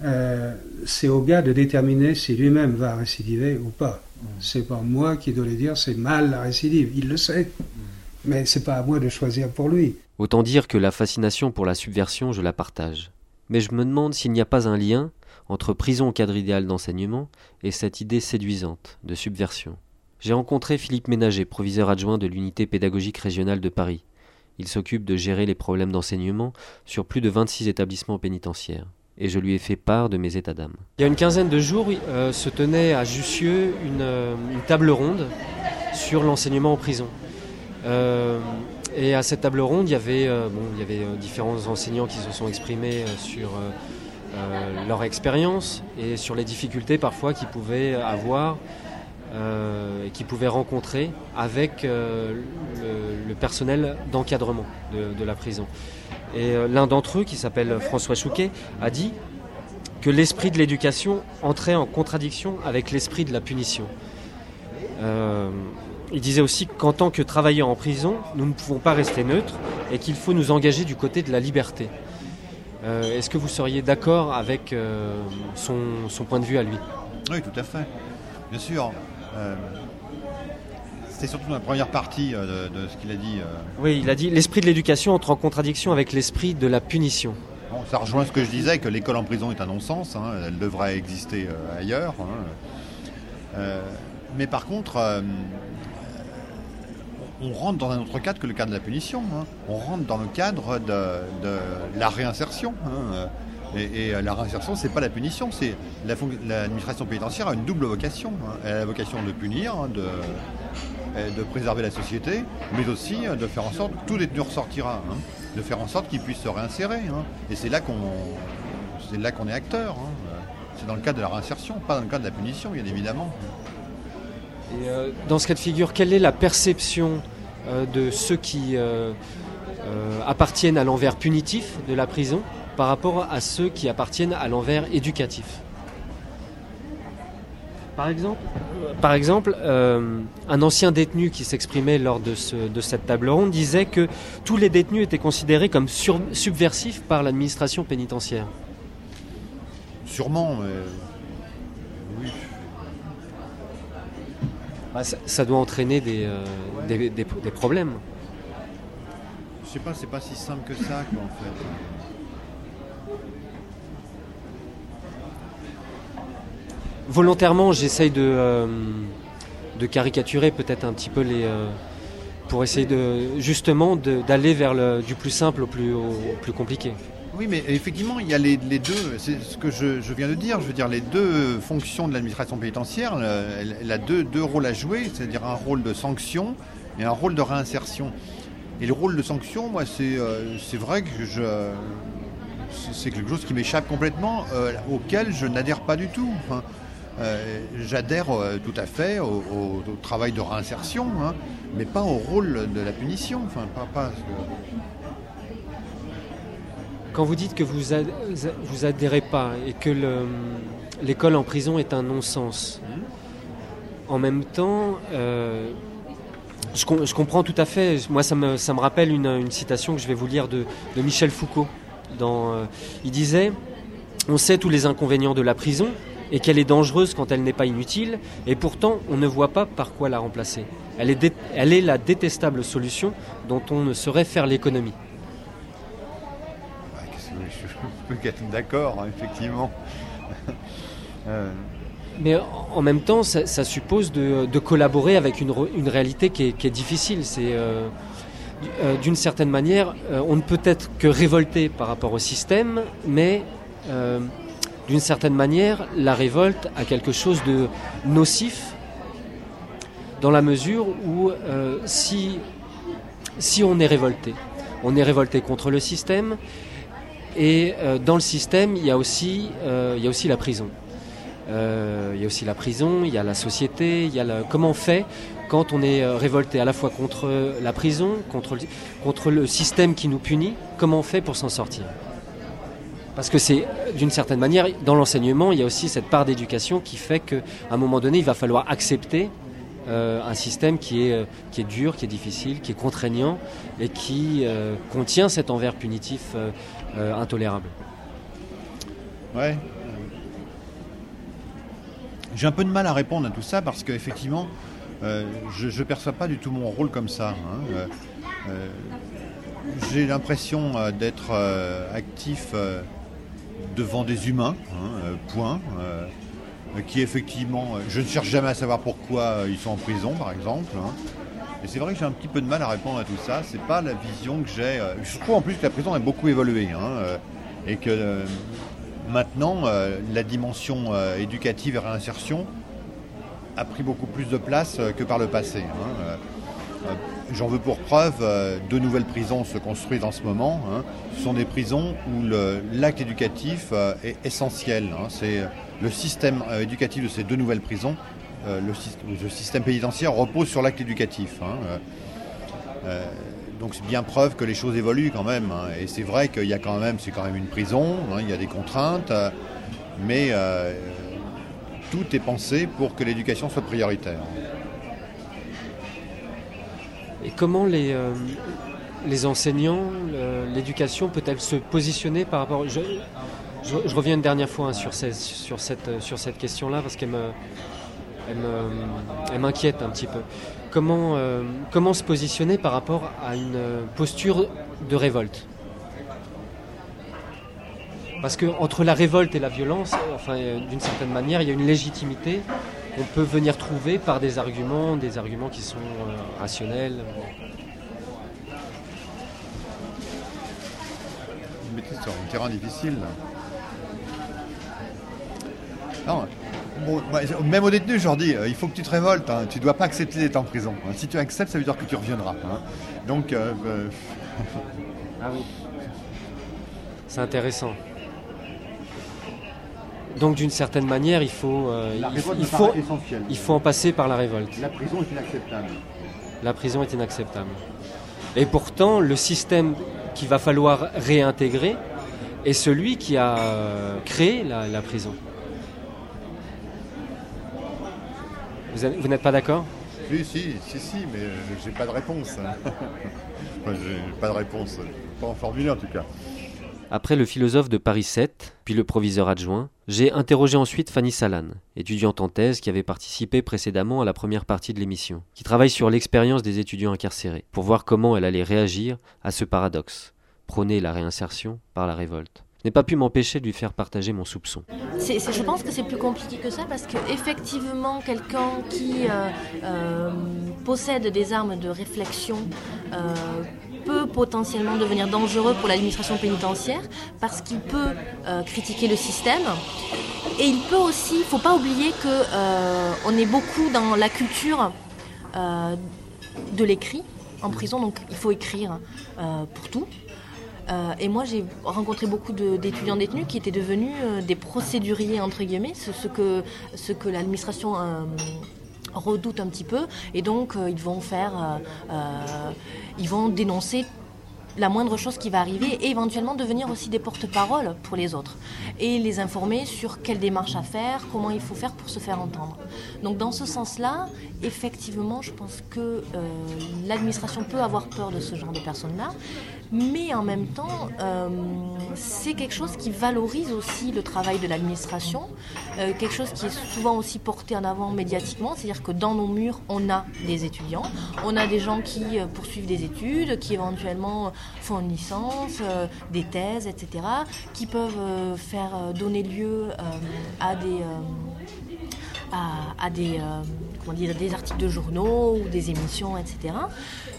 Euh, c'est au gars de déterminer si lui-même va récidiver ou pas. C'est pas moi qui dois lui dire c'est mal la récidive. Il le sait, mais c'est pas à moi de choisir pour lui. Autant dire que la fascination pour la subversion, je la partage. Mais je me demande s'il n'y a pas un lien entre prison cadre idéal d'enseignement et cette idée séduisante de subversion. J'ai rencontré Philippe Ménager, proviseur adjoint de l'unité pédagogique régionale de Paris. Il s'occupe de gérer les problèmes d'enseignement sur plus de 26 établissements pénitentiaires. Et je lui ai fait part de mes états d'âme. Il y a une quinzaine de jours euh, se tenait à Jussieu une, euh, une table ronde sur l'enseignement en prison. Euh, Et à cette table ronde, il y avait, bon, il y avait différents enseignants qui se sont exprimés sur leur expérience et sur les difficultés parfois qu'ils pouvaient avoir et qu'ils pouvaient rencontrer avec le, personnel d'encadrement de, la prison. Et l'un d'entre eux, qui s'appelle François Chouquet, a dit que l'esprit de l'éducation entrait en contradiction avec l'esprit de la punition. Euh, il disait aussi qu'en tant que travailleurs en prison, nous ne pouvons pas rester neutres et qu'il faut nous engager du côté de la liberté. Euh, est-ce que vous seriez d'accord avec euh, son, point de vue à lui? Oui, tout à fait. Bien sûr. C'était surtout dans la première partie de, de ce qu'il a dit. Oui, il a dit l'esprit de l'éducation entre en contradiction avec l'esprit de la punition ça rejoint ce que je disais, que l'école en prison est un non-sens, hein, elle devrait exister euh, ailleurs. Hein. Euh, mais par contre, euh, on rentre dans un autre cadre que le cadre de la punition. Hein. On rentre dans le cadre de, la réinsertion. Et, la réinsertion, c'est pas la punition, c'est l'administration pénitentiaire a une double vocation. Elle a la vocation de punir, de, de préserver la société, mais aussi de faire en sorte que tout détenu ressortira de faire en sorte qu'ils puissent se réinsérer. Hein. Et c'est là qu'on est acteur. Hein. C'est dans le cadre de la réinsertion, pas dans le cadre de la punition, bien évidemment. Et euh, dans ce cas de figure, quelle est la perception euh, de ceux qui euh, appartiennent à l'envers punitif de la prison? Par rapport à ceux qui appartiennent à l'envers éducatif par exemple, par exemple euh, un ancien détenu qui s'exprimait lors de, cette table ronde disait que tous les détenus étaient considérés comme subversifs par l'administration pénitentiaire. Sûrement, mais... oui. Bah, ça, doit entraîner des, euh, des, problèmes. Je sais pas, c'est pas si simple que ça, en fait. Volontairement, j'essaye de, euh, de caricaturer peut-être un petit peu les. Euh, pour essayer de justement d'aller vers le, du plus simple au plus, plus compliqué. Oui, mais effectivement, il y a les, deux, c'est ce que je, viens de dire, je veux dire, les deux fonctions de l'administration pénitentiaire, elle, a deux, deux rôles à jouer, c'est-à-dire un rôle de sanction et un rôle de réinsertion. Et le rôle de sanction, moi, c'est euh, vrai que je, c'est quelque chose qui m'échappe complètement, auquel je n'adhère pas du tout. Euh, j'adhère euh, tout à fait au, travail de réinsertion, hein, mais pas au rôle de la punition. Enfin, pas, Quand vous dites que vous, vous adhérez pas et que l'école en prison est un non-sens, en même temps, euh, je, comprends tout à fait. Moi, ça me, ça me rappelle une, citation que je vais vous lire de, Michel Foucault. Dans, il disait On sait tous les inconvénients de la prison, et qu'elle est dangereuse quand elle n'est pas inutile, et pourtant on ne voit pas par quoi la remplacer. Elle est, elle est la détestable solution dont on ne saurait faire l'économie. je peux être d'accord, hein, effectivement. Euh. Mais en même temps, ça, suppose de, collaborer avec une, une réalité qui est, difficile. C'est euh, euh, d'une certaine manière, on ne peut être que révolté par rapport au système, mais d'une certaine manière, la révolte a quelque chose de nocif dans la mesure où euh, si, on est révolté, on est révolté contre le système et euh, dans le système, il y a aussi, euh, la prison. il y a aussi la prison, il y a la société, il y a comment on fait quand on est révolté à la fois contre la prison, contre, contre le système qui nous punit, comment on fait pour s'en sortir? Parce que c'est d'une certaine manière, dans l'enseignement, il y a aussi cette part d'éducation qui fait qu'à un moment donné, il va falloir accepter euh, un système qui est, euh, qui est dur, qui est difficile, qui est contraignant et qui euh, contient cet envers punitif intolérable. Ouais. J'ai un peu de mal à répondre à tout ça parce qu'effectivement, je ne perçois pas du tout mon rôle comme ça. Hein. J'ai l'impression d'être actif devant des humains, hein, euh, point. Euh, qui effectivement, euh, je ne cherche jamais à savoir pourquoi ils sont en prison, par exemple. Hein. Et c'est vrai que j'ai un petit peu de mal à répondre à tout ça. C'est pas la vision que j'ai. Je trouve en plus que la prison a beaucoup évolué hein, et que maintenant la dimension éducative et réinsertion a pris beaucoup plus de place que par le passé. J'en veux pour preuve, euh, deux nouvelles prisons se construisent en ce moment. Hein. Ce sont des prisons où l'acte éducatif euh, est essentiel. Hein. C'est le système euh, éducatif de ces deux nouvelles prisons. Le, le, système pénitentiaire repose sur l'acte éducatif. Hein. donc c'est bien preuve que les choses évoluent quand même. Et c'est vrai qu'il y a quand même, c'est quand même une prison. il y a des contraintes, mais tout est pensé pour que l'éducation soit prioritaire. Et comment les, euh, les enseignants, l'éducation peut-elle se positionner par rapport... Je, je, reviens une dernière fois hein, sur, sur, cette, sur cette question-là parce qu'elle me, elle m'inquiète un petit peu. Comment, euh, comment se positionner par rapport à une posture de révolte? Parce qu'entre la révolte et la violence, enfin, d'une certaine manière, il y a une légitimité on peut venir trouver par des arguments, des arguments qui sont euh, rationnels. Vous mettez sur un terrain difficile. Non, même aux détenus, je leur dis, euh, il faut que tu te révoltes, hein. tu ne dois pas accepter d'être en prison. Hein. Si tu acceptes, ça veut dire que tu reviendras. Hein. Donc... Euh, ah oui. C'est intéressant. Donc d'une certaine manière, il faut, euh, il, faut, il faut en passer par la révolte. La prison est inacceptable. La prison est inacceptable. Et pourtant, le système qu'il va falloir réintégrer est celui qui a euh, créé la, prison. Vous, n'êtes pas d'accord? Si, si, si, si, mais j'ai pas de réponse. j'ai pas de réponse. Pas en formuler en tout cas. Après le philosophe de Paris 7, puis le proviseur adjoint, j'ai interrogé ensuite Fanny Salan, étudiante en thèse qui avait participé précédemment à la première partie de l'émission, qui travaille sur l'expérience des étudiants incarcérés, pour voir comment elle allait réagir à ce paradoxe, prôner la réinsertion par la révolte n'ai pas pu m'empêcher de lui faire partager mon soupçon. je pense que c'est plus compliqué que ça parce que effectivement quelqu'un qui euh, euh, possède des armes de réflexion euh, peut potentiellement devenir dangereux pour l'administration pénitentiaire parce qu'il peut euh, critiquer le système. Et il peut aussi, il ne faut pas oublier qu'on euh, est beaucoup dans la culture euh, de l'écrit en prison, donc il faut écrire pour tout. et moi, j'ai rencontré beaucoup d'étudiants détenus qui étaient devenus des procéduriers, entre guillemets, ce, que, ce que l'administration redoutent un petit peu et donc euh, ils vont faire, euh, euh, ils vont dénoncer la moindre chose qui va arriver et éventuellement devenir aussi des porte-parole pour les autres et les informer sur quelle démarche à faire, comment il faut faire pour se faire entendre. Donc dans ce sens-là, effectivement, je pense que l'administration peut avoir peur de ce genre de personnes-là, mais en même temps, euh, c'est quelque chose qui valorise aussi le travail de l'administration, euh, quelque chose qui est souvent aussi porté en avant médiatiquement, c'est-à-dire que dans nos murs, on a des étudiants, on a des gens qui euh, poursuivent des études, qui éventuellement font une licence, des thèses, etc., qui peuvent faire donner lieu à des à, des, comment dire, des articles de journaux ou des émissions, etc.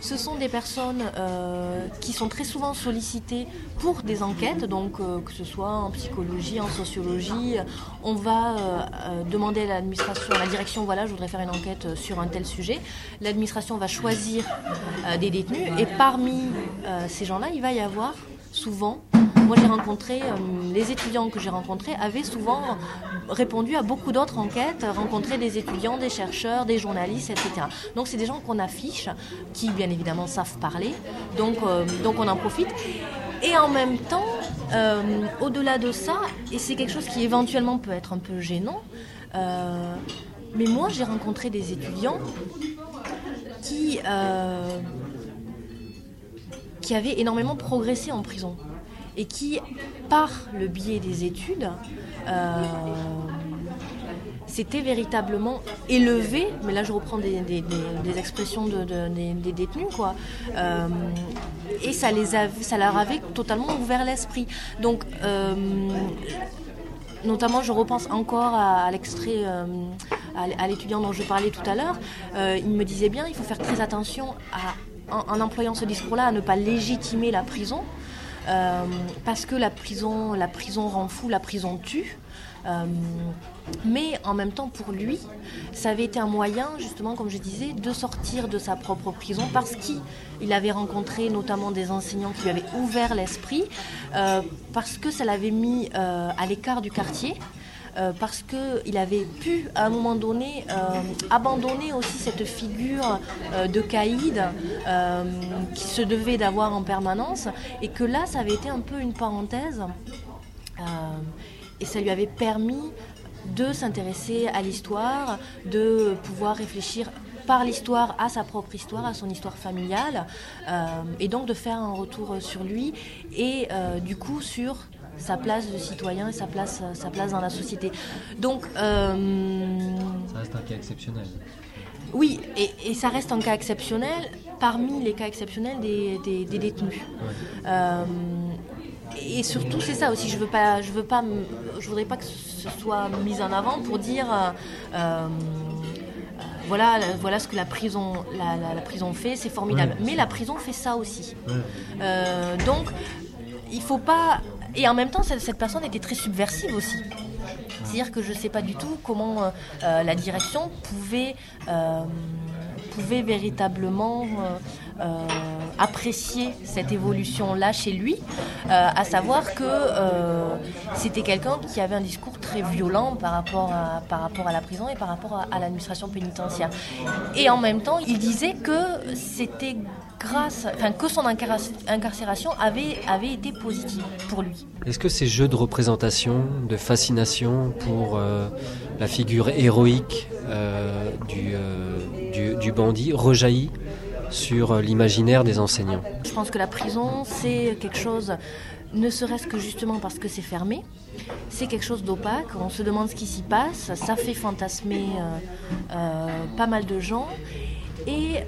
Ce sont des personnes euh, qui sont très souvent sollicitées pour des enquêtes, donc euh, que ce soit en psychologie, en sociologie. On va euh, demander à l'administration, à la direction, voilà, je voudrais faire une enquête sur un tel sujet. L'administration va choisir des détenus et parmi ces gens-là, il va y avoir souvent moi, j'ai rencontré, euh, les étudiants que j'ai rencontrés avaient souvent répondu à beaucoup d'autres enquêtes, rencontré des étudiants, des chercheurs, des journalistes, etc. Donc, c'est des gens qu'on affiche, qui, bien évidemment, savent parler. Donc, euh, donc on en profite. Et en même temps, euh, au-delà de ça, et c'est quelque chose qui éventuellement peut être un peu gênant, mais moi, j'ai rencontré des étudiants qui qui avaient énormément progressé en prison et qui, par le biais des études, euh, véritablement élevé, mais là je reprends des, expressions de, des, détenus, quoi, euh, et ça, les a, ça leur avait totalement ouvert l'esprit. Donc, euh, notamment je repense encore à, l'extrait, à, l'étudiant dont je parlais tout à l'heure, il me disait bien, il faut faire très attention à, en employant ce discours-là, à ne pas légitimer la prison. Parce que la prison, la prison rend fou, la prison tue. mais en même temps, pour lui, ça avait été un moyen, justement, comme je disais, de sortir de sa propre prison parce qu'il avait rencontré notamment des enseignants qui lui avaient ouvert l'esprit, parce que ça l'avait mis à l'écart du quartier. Euh, parce qu'il avait pu, à un moment donné, euh, abandonner aussi cette figure euh, de caïd qui se devait d'avoir en permanence, et que là, ça avait été un peu une parenthèse, et ça lui avait permis de s'intéresser à l'histoire, de pouvoir réfléchir par l'histoire à sa propre histoire, à son histoire familiale, et donc de faire un retour sur lui et du coup sur sa place de citoyen et sa place, sa place dans la société. Donc, euh, ça reste un cas exceptionnel. Oui, et, ça reste un cas exceptionnel parmi les cas exceptionnels des, détenus. Euh, et surtout, c'est ça aussi. Je veux pas, je veux pas, je voudrais pas que ce soit mis en avant pour dire. Euh, voilà, voilà ce que la prison, la, prison fait, c'est formidable. Mais la prison fait ça aussi. donc, il faut pas et en même temps, cette, personne était très subversive aussi. C'est-à-dire que je ne sais pas du tout comment euh, euh, la direction pouvait, euh, pouvait véritablement apprécier cette évolution-là chez lui, à savoir que c'était quelqu'un qui avait un discours très violent par rapport à, par rapport à la prison et par rapport à, à l'administration pénitentiaire. Et en même temps, il disait que c'était grâce, enfin, que son incarcération avait, avait été positive pour lui. Est-ce que ces jeux de représentation, de fascination pour euh, la figure héroïque euh, euh, du, du, bandit rejaillit sur l'imaginaire des enseignants? Je pense que la prison, c'est quelque chose, ne serait-ce que justement parce que c'est fermé, c'est quelque chose d'opaque, on se demande ce qui s'y passe, ça fait fantasmer pas mal de gens. Et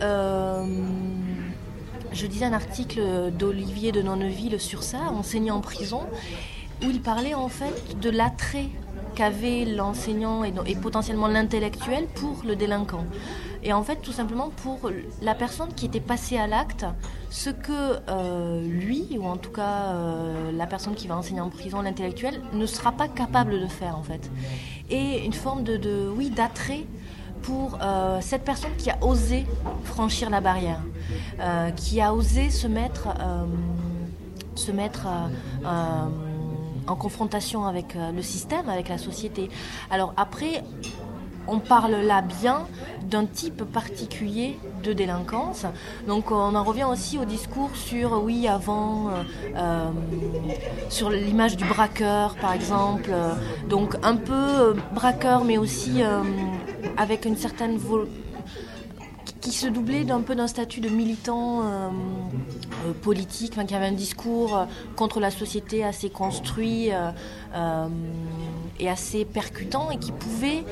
je disais un article d'Olivier de Nonneville sur ça, enseignant en prison, où il parlait en fait de l'attrait qu'avait l'enseignant et, potentiellement l'intellectuel pour le délinquant. Et en fait, tout simplement pour la personne qui était passée à l'acte, ce que euh, lui, ou en tout cas euh, la personne qui va enseigner en prison, l'intellectuel, ne sera pas capable de faire en fait. Et une forme de, de oui, d'attrait pour euh, cette personne qui a osé franchir la barrière, euh, qui a osé se mettre, euh, se mettre en confrontation avec le système, avec la société. Alors après, on parle là bien d'un type particulier de délinquance. Donc on en revient aussi au discours sur, oui, avant, sur l'image du braqueur, par exemple. Donc un peu braqueur, mais aussi avec une certaine qui se doublait d'un peu d'un statut de militant euh, euh, politique, qui avait un discours euh, contre la société assez construit et assez percutant et qui pouvait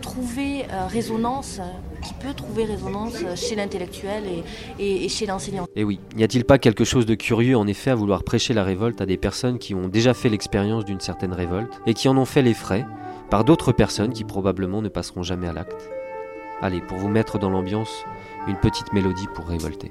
trouver résonance, qui peut trouver résonance chez l'intellectuel et, et, chez l'enseignant. Et oui, n'y a-t-il pas quelque chose de curieux en effet à vouloir prêcher la révolte à des personnes qui ont déjà fait l'expérience d'une certaine révolte et qui en ont fait les frais par d'autres personnes qui probablement ne passeront jamais à l'acte? Allez, pour vous mettre dans l'ambiance, une petite mélodie pour révolter.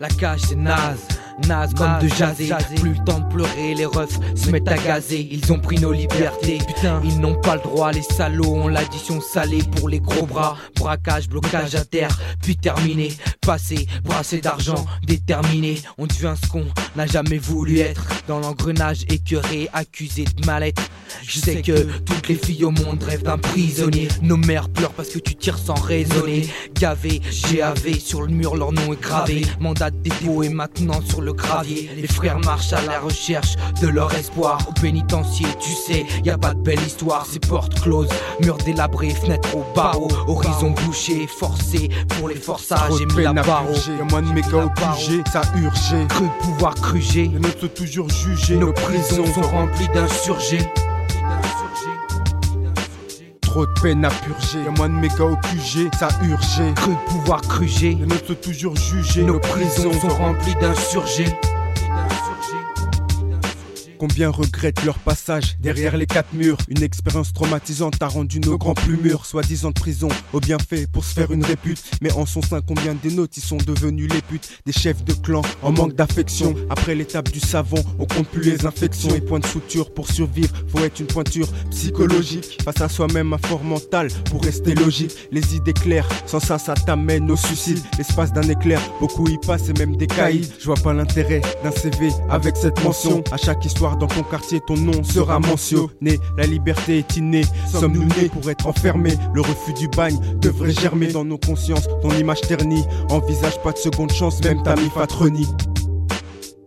La cage c'est naze, naze comme de jaser. Plus le temps de pleurer, les refs se mettent à gazer. Ils ont pris nos libertés, putain, ils n'ont pas le droit. Les salauds ont l'addition salée pour les gros bras. Braquage, blocage à terre, puis terminé. Passé, brassé d'argent, déterminé. On devient ce qu'on n'a jamais voulu être. Dans l'engrenage écœuré, accusé de mal-être. Je sais que toutes les filles au monde rêvent d'un prisonnier. Nos mères pleurent parce que tu tires sans raisonner. Gavé, Sur le mur leur nom est gravé. Mandat de dépôt est maintenant sur le gravier. Les frères marchent à la recherche de leur espoir. Au pénitencier, tu sais, y a pas de belle histoire. C'est portes closes, murs délabrés, fenêtres au barreau. Horizon bouché, forcé pour les forçages. J'ai mis la barre Y'a moins de méga au ça urgé. Cru pouvoir cruger. Les nôtres sont toujours jugés. Nos prisons sont remplies d'insurgés trop de peine à purger. Y'a moins de méga au QG, ça urgé. Cru pouvoir cruger. Les nôtres sont toujours jugés. Nos prisons sont remplies d'insurgés. Combien regrettent leur passage derrière les quatre murs. Une expérience traumatisante a rendu nos grands plus mûrs. Soi-disant de prison, au bienfait pour se faire une répute. Mais en son sein, combien des nôtres ils sont devenus les putes? Des chefs de clan en manque d'affection. Après l'étape du savon, on compte plus les infections et points de suture. Pour survivre, faut être une pointure psychologique. Face à soi-même, un fort mental pour rester logique. Les idées claires, sans ça, ça t'amène au suicide. L'espace d'un éclair, beaucoup y passent et même des caïds. Je vois pas l'intérêt d'un CV avec cette mention. À chaque histoire dans ton quartier, ton nom sera mentionné. La liberté est innée, sommes-nous nés pour être enfermés? Le refus du bagne devrait germer dans nos consciences. Ton image ternie, envisage pas de seconde chance, même ta mif a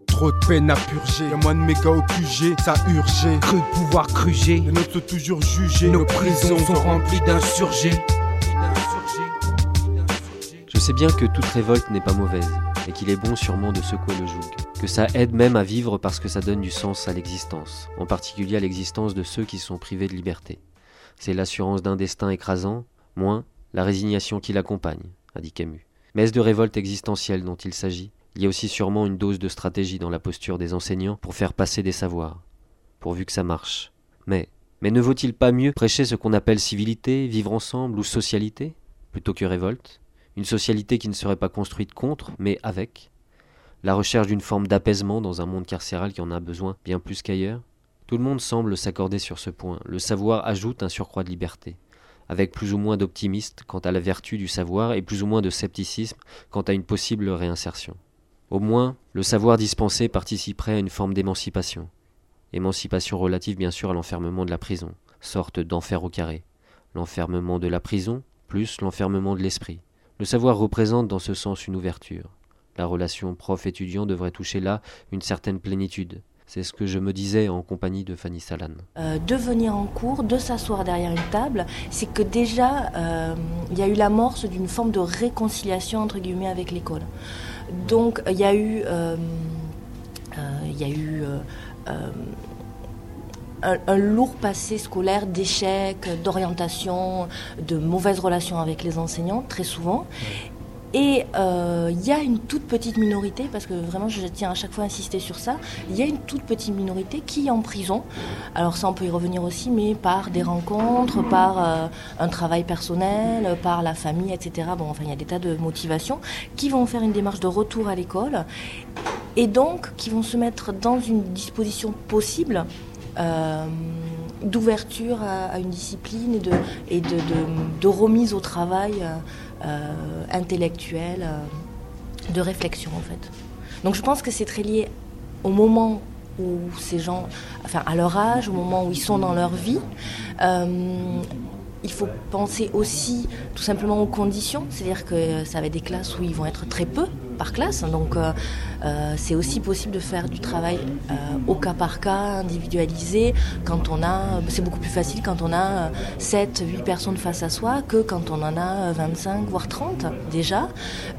Trop de peine à purger, y'a moins de méga au QG, ça urgé. Cru pouvoir cruger, les nôtres sont toujours jugés, nos prisons sont remplies d'insurgés. Je sais bien que toute révolte n'est pas mauvaise, et qu'il est bon sûrement de secouer le joug, que ça aide même à vivre parce que ça donne du sens à l'existence, en particulier à l'existence de ceux qui sont privés de liberté. C'est l'assurance d'un destin écrasant, moins la résignation qui l'accompagne, a dit Camus. Mais est-ce de révolte existentielle dont il s'agit? Il y a aussi sûrement une dose de stratégie dans la posture des enseignants pour faire passer des savoirs, pourvu que ça marche. Mais, mais ne vaut-il pas mieux prêcher ce qu'on appelle civilité, vivre ensemble ou socialité, plutôt que révolte? Une socialité qui ne serait pas construite contre, mais avec La recherche d'une forme d'apaisement dans un monde carcéral qui en a besoin bien plus qu'ailleurs Tout le monde semble s'accorder sur ce point. Le savoir ajoute un surcroît de liberté avec plus ou moins d'optimisme quant à la vertu du savoir et plus ou moins de scepticisme quant à une possible réinsertion. Au moins, le savoir dispensé participerait à une forme d'émancipation. Émancipation relative bien sûr à l'enfermement de la prison, sorte d'enfer au carré. L'enfermement de la prison plus l'enfermement de l'esprit. Le savoir représente dans ce sens une ouverture. La relation prof-étudiant devrait toucher là une certaine plénitude, c'est ce que je me disais en compagnie de Fanny Salan. Euh, de venir en cours, de s'asseoir derrière une table, c'est que déjà, euh, il y a eu l'amorce d'une forme de réconciliation, entre guillemets, avec l'école. Donc, il y a eu... Euh, il y a eu un, un, lourd passé scolaire d'échecs, d'orientation, de mauvaises relations avec les enseignants, très souvent. Et il euh, y a une toute petite minorité, parce que vraiment je tiens à chaque fois à insister sur ça, il y a une toute petite minorité qui est en prison. Alors ça on peut y revenir aussi, mais par des rencontres, par euh, un travail personnel, par la famille, etc. Bon, enfin il y a des tas de motivations qui vont faire une démarche de retour à l'école et donc qui vont se mettre dans une disposition possible. Euh, d'ouverture à, une discipline et de, remise au travail intellectuelle, euh, de réflexion en fait. Donc je pense que c'est très lié au moment où ces gens, enfin à leur âge, au moment où ils sont dans leur vie. Euh, il faut penser aussi tout simplement aux conditions, c'est-à-dire que ça va être des classes où ils vont être très peu par classe, donc euh, euh, c'est aussi possible de faire du travail euh, au cas par cas, individualisé, quand on a, c'est beaucoup plus facile quand on a 7, 8 personnes face à soi que quand on en a 25, voire 30 déjà.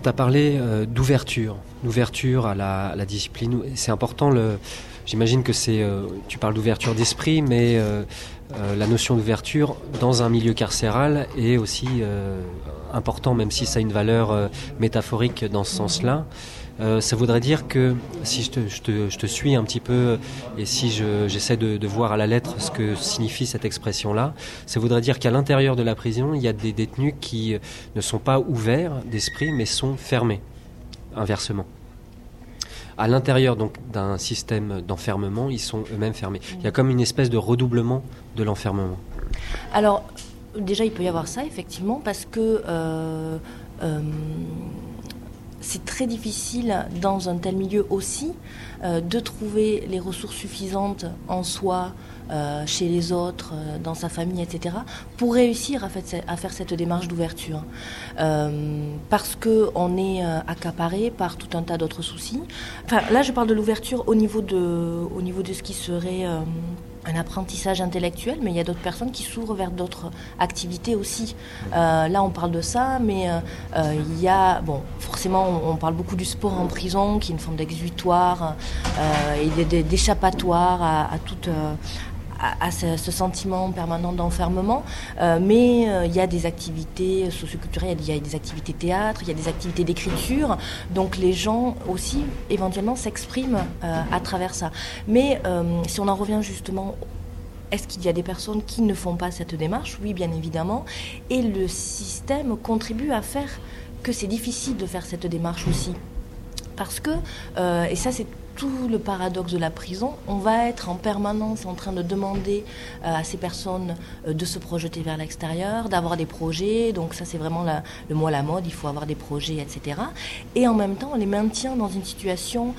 Tu as parlé d'ouverture, d'ouverture à la, discipline, c'est important le... J'imagine que c'est, tu parles d'ouverture d'esprit, mais la notion d'ouverture dans un milieu carcéral est aussi important, même si ça a une valeur euh, métaphorique dans ce sens-là. ça voudrait dire que si je te, suis un petit peu et si j'essaie de, de, voir à la lettre ce que signifie cette expression-là, ça voudrait dire qu'à l'intérieur de la prison, il y a des détenus qui ne sont pas ouverts d'esprit mais sont fermés, inversement à l'intérieur donc d'un système d'enfermement, ils sont eux-mêmes fermés. Il y a comme une espèce de redoublement de l'enfermement. Alors, déjà, il peut y avoir ça, effectivement, parce que euh, euh, c'est très difficile dans un tel milieu aussi euh, de trouver les ressources suffisantes en soi, chez les autres, dans sa famille, etc., pour réussir à, à faire cette démarche d'ouverture. Parce qu'on est accaparé par tout un tas d'autres soucis. Enfin, là, je parle de l'ouverture au, au niveau de ce qui serait un apprentissage intellectuel, mais il y a d'autres personnes qui s'ouvrent vers d'autres activités aussi. Euh, là, on parle de ça, mais euh, il y a, bon, forcément, on, parle beaucoup du sport en prison, qui est une forme d'exutoire euh, et d'échappatoire à, à, toute, à, ce, sentiment permanent d'enfermement. mais il y a des activités socioculturelles, il y a des activités théâtre, il y a des activités d'écriture. Donc les gens aussi éventuellement s'expriment à travers ça. Mais si on en revient justement est-ce qu'il y a des personnes qui ne font pas cette démarche? Oui, bien évidemment. Et le système contribue à faire que c'est difficile de faire cette démarche aussi. Parce que, euh, et ça c'est tout le paradoxe de la prison, on va être en permanence en train de demander euh, à ces personnes euh, de se projeter vers l'extérieur, d'avoir des projets, donc ça c'est vraiment le mot à la mode, il faut avoir des projets, etc. Et en même temps, on les maintient dans une situation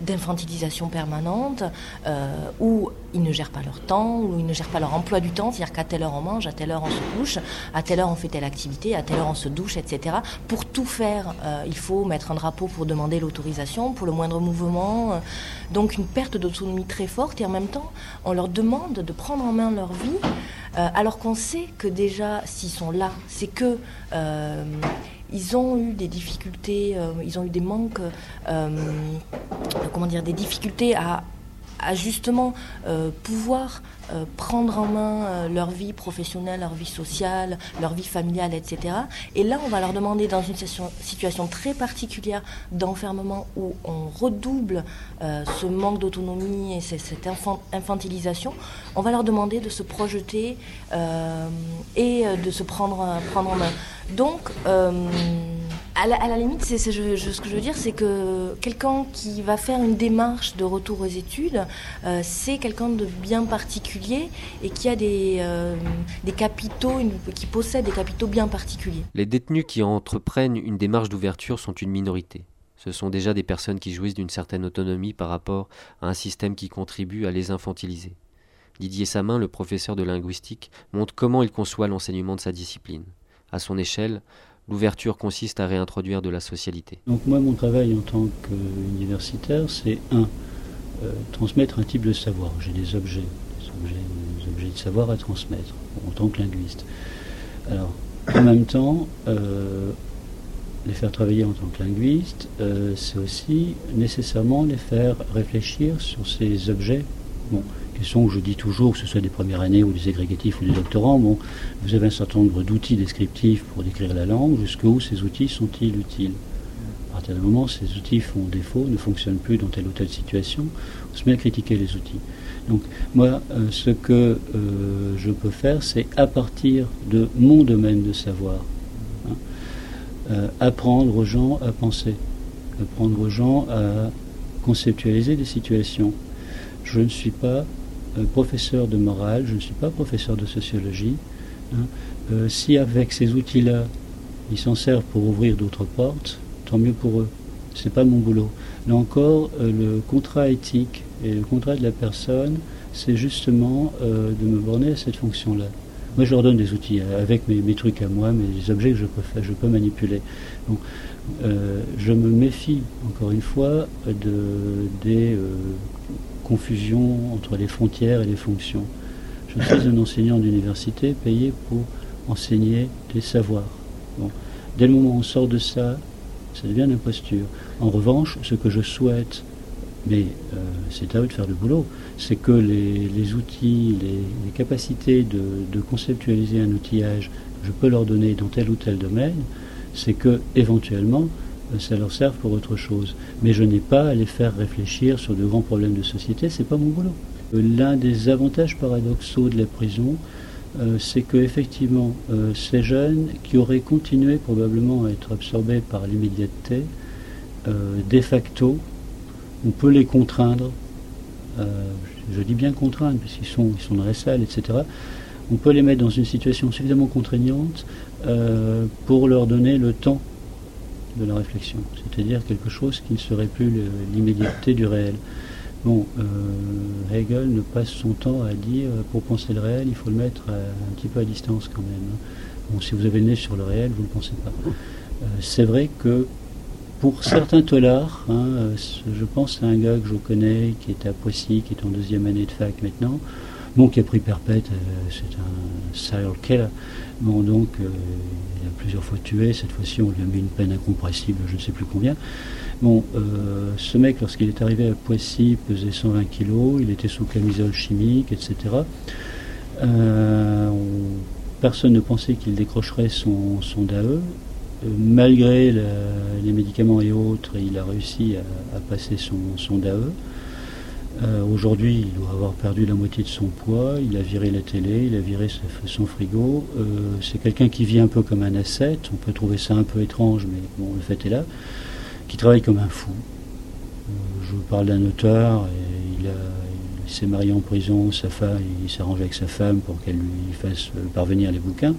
d'infantilisation permanente, euh, où ils ne gèrent pas leur temps, où ils ne gèrent pas leur emploi du temps, c'est-à-dire qu'à telle heure on mange, à telle heure on se couche, à telle heure on fait telle activité, à telle heure on se douche, etc. Pour tout faire, euh, il faut mettre un drapeau pour demander l'autorisation, pour le moindre mouvement. Euh, donc une perte d'autonomie très forte et en même temps, on leur demande de prendre en main leur vie, alors qu'on sait que déjà, s'ils sont là, c'est que ils ont eu des difficultés, euh, ils ont eu des manques, euh, comment dire, des difficultés à, justement euh, prendre en main leur vie professionnelle, leur vie sociale, leur vie familiale, etc. Et là, on va leur demander, dans une situation, très particulière d'enfermement où on redouble ce manque d'autonomie et cette infantilisation, on va leur demander de se projeter et de se prendre, prendre en main. Donc, euh, à, la, limite, ce que je veux dire, c'est que quelqu'un qui va faire une démarche de retour aux études, euh, c'est quelqu'un de bien particulier et qui a des, euh, des capitaux, qui possède des capitaux bien particuliers. Les détenus qui entreprennent une démarche d'ouverture sont une minorité. Ce sont déjà des personnes qui jouissent d'une certaine autonomie par rapport à un système qui contribue à les infantiliser. Didier Samin, le professeur de linguistique, montre comment il conçoit l'enseignement de sa discipline. À son échelle, l'ouverture consiste à réintroduire de la socialité. Donc moi, mon travail en tant qu'universitaire, c'est un, euh, transmettre un type de savoir. J'ai des objets, des objets, de savoir à transmettre en tant que linguiste. Alors, en même temps, euh, les faire travailler en tant que linguiste, euh, c'est aussi nécessairement les faire réfléchir sur ces objets. Bon, question où je dis toujours, que ce soit des premières années ou des égrégatifs ou des doctorants, bon, vous avez un certain nombre d'outils descriptifs pour décrire la langue, jusqu'où ces outils sont-ils utiles? Partir du moment où ces outils font défaut, ne fonctionnent plus dans telle ou telle situation, on se met à critiquer les outils. Donc moi, euh, ce que euh, je peux faire, c'est à partir de mon domaine de savoir, hein, euh, apprendre aux gens à penser, apprendre aux gens à conceptualiser des situations. Je ne suis pas professeur de morale, je ne suis pas professeur de sociologie. Hein. Si avec ces outils-là, ils s'en servent pour ouvrir d'autres portes, tant mieux pour eux. Ce n'est pas mon boulot. Là encore, euh, le contrat éthique et le contrat de la personne, c'est justement de me borner à cette fonction-là. Moi, je leur donne des outils avec mes, trucs à moi, mes objets que je peux, faire, je peux manipuler. Je me méfie, encore une fois, de, des confusion entre les frontières et les fonctions. Je suis un enseignant d'université payé pour enseigner des savoirs. Dès le moment où on sort de ça, ça devient une imposture. En revanche, ce que je souhaite, mais euh, c'est à eux de faire le boulot, c'est que les, outils, les, capacités de, conceptualiser un outillage, je peux leur donner dans tel ou tel domaine, c'est que éventuellement euh, ça leur sert pour autre chose. Mais je n'ai pas à les faire réfléchir sur de grands problèmes de société, c'est pas mon boulot. Euh, l'un des avantages paradoxaux de la prison, euh, c'est que effectivement, ces jeunes qui auraient continué probablement à être absorbés par l'immédiateté, de facto, on peut les contraindre. je dis bien contraindre, puisqu'ils sont, ils sont dans salle, etc. On peut les mettre dans une situation suffisamment contraignante pour leur donner le temps de la réflexion, c'est-à-dire quelque chose qui ne serait plus l'immédiateté du réel. Bon, euh, Hegel ne passe son temps à dire pour penser le réel, il faut le mettre un petit peu à distance quand même. Hein. Bon, si vous avez le nez sur le réel, vous ne le pensez pas. Euh, c'est vrai que pour certains tolards, hein, euh, je pense à un gars que je connais qui est à Poissy, qui est en deuxième année de fac maintenant, Bon, qui a pris perpète, c'est un serial killer. Bon, donc, il a plusieurs fois tué. Cette fois-ci, on lui a mis une peine incompressible, je ne sais plus combien. Bon, ce mec, lorsqu'il est arrivé à Poissy, pesait 120 kg, il était sous camisole chimique, etc. personne ne pensait qu'il décrocherait son, DAE. malgré les médicaments et autres, il a réussi à, passer son, DAE. Euh, aujourd'hui, il doit avoir perdu la moitié de son poids, il a viré la télé, il a viré son frigo. Euh, c'est quelqu'un qui vit un peu comme un ascète, on peut trouver ça un peu étrange, mais bon, le fait est là, qui travaille comme un fou. Euh, je vous parle d'un auteur, et il, s'est marié en prison, sa femme, il s'arrange avec sa femme pour qu'elle lui fasse parvenir les bouquins.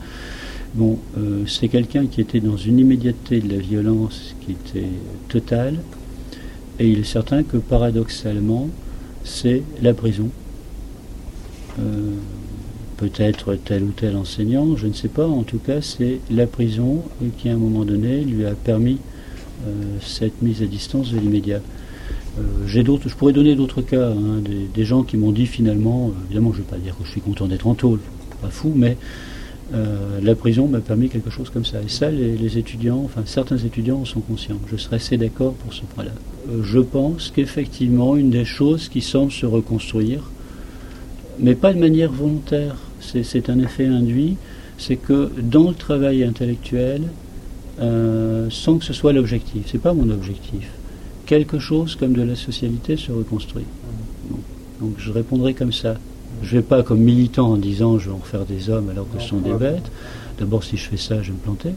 Bon, c'est quelqu'un qui était dans une immédiateté de la violence qui était totale, et il est certain que paradoxalement, c'est la prison. Euh, peut-être tel ou tel enseignant, je ne sais pas. En tout cas, c'est la prison qui, à un moment donné, lui a permis euh, cette mise à distance de l'immédiat. Euh, j'ai d'autres, je pourrais donner d'autres cas, hein, des, gens qui m'ont dit finalement, évidemment, je ne vais pas dire que je suis content d'être en tôle, pas fou, mais la prison m'a permis quelque chose comme ça. Et ça, les, étudiants, enfin certains étudiants en sont conscients. Je serais assez d'accord pour ce point-là. Euh, je pense qu'effectivement, une des choses qui semble se reconstruire, mais pas de manière volontaire, c'est un effet induit, c'est que dans le travail intellectuel, euh, sans que ce soit l'objectif, c'est pas mon objectif, quelque chose comme de la socialité se reconstruit. Donc, je répondrai comme ça. Je ne vais pas comme militant en disant je vais en faire des hommes alors que ce sont des bêtes. D'abord, si je fais ça, je vais me planter.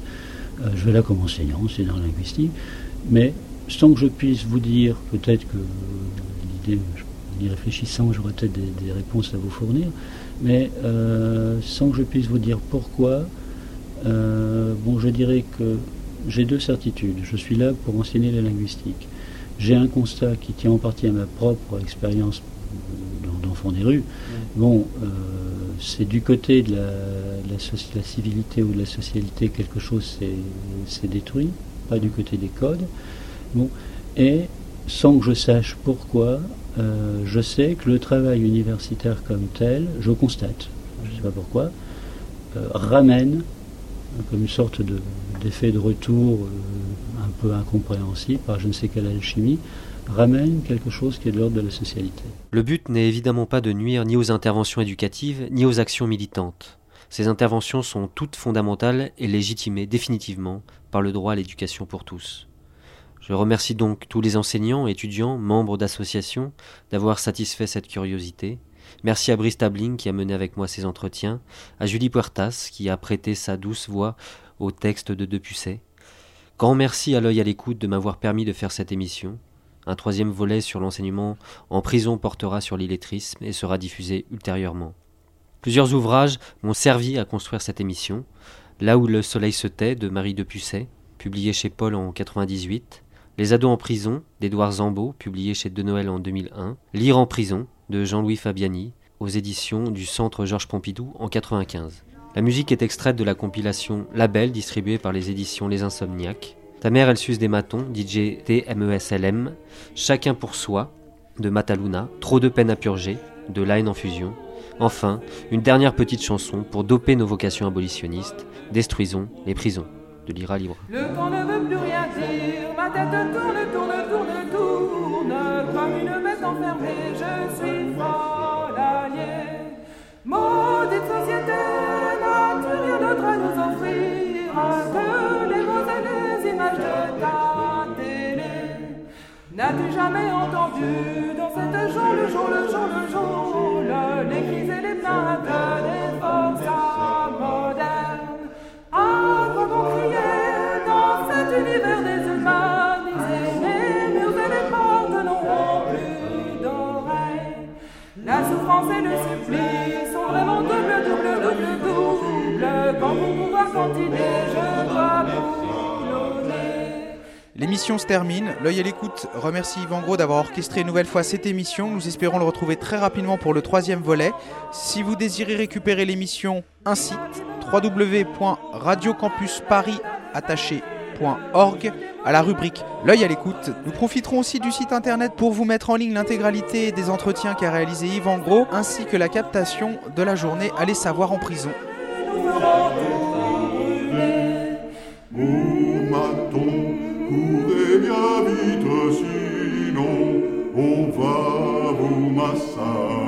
Euh, je vais là comme enseignant, c'est dans la linguistique. Mais sans que je puisse vous dire, peut-être que l'idée, en y réfléchissant, j'aurais peut-être des, réponses à vous fournir, mais euh, sans que je puisse vous dire pourquoi, euh, bon, je dirais que j'ai deux certitudes. Je suis là pour enseigner la linguistique. J'ai un constat qui tient en partie à ma propre expérience d'enfant des rues. Bon, euh, c'est du côté de la, la, civilité ou de la socialité, quelque chose s'est détruit, pas du côté des codes. Bon, et sans que je sache pourquoi, euh, je sais que le travail universitaire comme tel, je constate, je ne sais pas pourquoi, euh, ramène comme une sorte d'effet de, retour euh, un peu incompréhensible par je ne sais quelle alchimie, ramène quelque chose qui est de l'ordre de la socialité. Le but n'est évidemment pas de nuire ni aux interventions éducatives, ni aux actions militantes. Ces interventions sont toutes fondamentales et légitimées définitivement par le droit à l'éducation pour tous. Je remercie donc tous les enseignants, étudiants, membres d'associations d'avoir satisfait cette curiosité. Merci à Brice Tabling qui a mené avec moi ces entretiens, à Julie Puertas qui a prêté sa douce voix au texte de Depusset. Grand merci à l'œil à l'écoute de m'avoir permis de faire cette émission. Un troisième volet sur l'enseignement en prison portera sur l'illettrisme et sera diffusé ultérieurement. Plusieurs ouvrages m'ont servi à construire cette émission. Là où le soleil se tait de Marie Depusset, publié chez Paul en 98, les ados en prison d'Édouard Zambeau, publié chez De Noël en 2001. Lire en prison de Jean-Louis Fabiani, aux éditions du Centre Georges Pompidou en 95. La musique est extraite de la compilation Label distribuée par les éditions Les Insomniaques. Ta mère elle suce des matons, DJ TMESLM, Chacun pour soi de Mataluna, Trop de peine à purger de Line en fusion. Enfin, une dernière petite chanson pour doper nos vocations abolitionnistes, Détruisons les prisons de Lyra Libre. N'as-tu jamais entendu dans cette jour, le jour, le jour, le jour, les et les plaintes des forces modernes quoi bon crier dans cet univers déshumanisé Les murs et les portes n'auront plus d'oreilles. La souffrance et le supplice sont vraiment double, double, double, double. Quand pour pouvoir continuer, je L'émission se termine. L'œil à l'écoute remercie Yvan Gros d'avoir orchestré une nouvelle fois cette émission. Nous espérons le retrouver très rapidement pour le troisième volet. Si vous désirez récupérer l'émission, un site à la rubrique L'œil à l'écoute. Nous profiterons aussi du site internet pour vous mettre en ligne l'intégralité des entretiens qu'a réalisé Yves Engros ainsi que la captation de la journée Allez savoir en prison. Bien vite, sinon on va vous massacrer.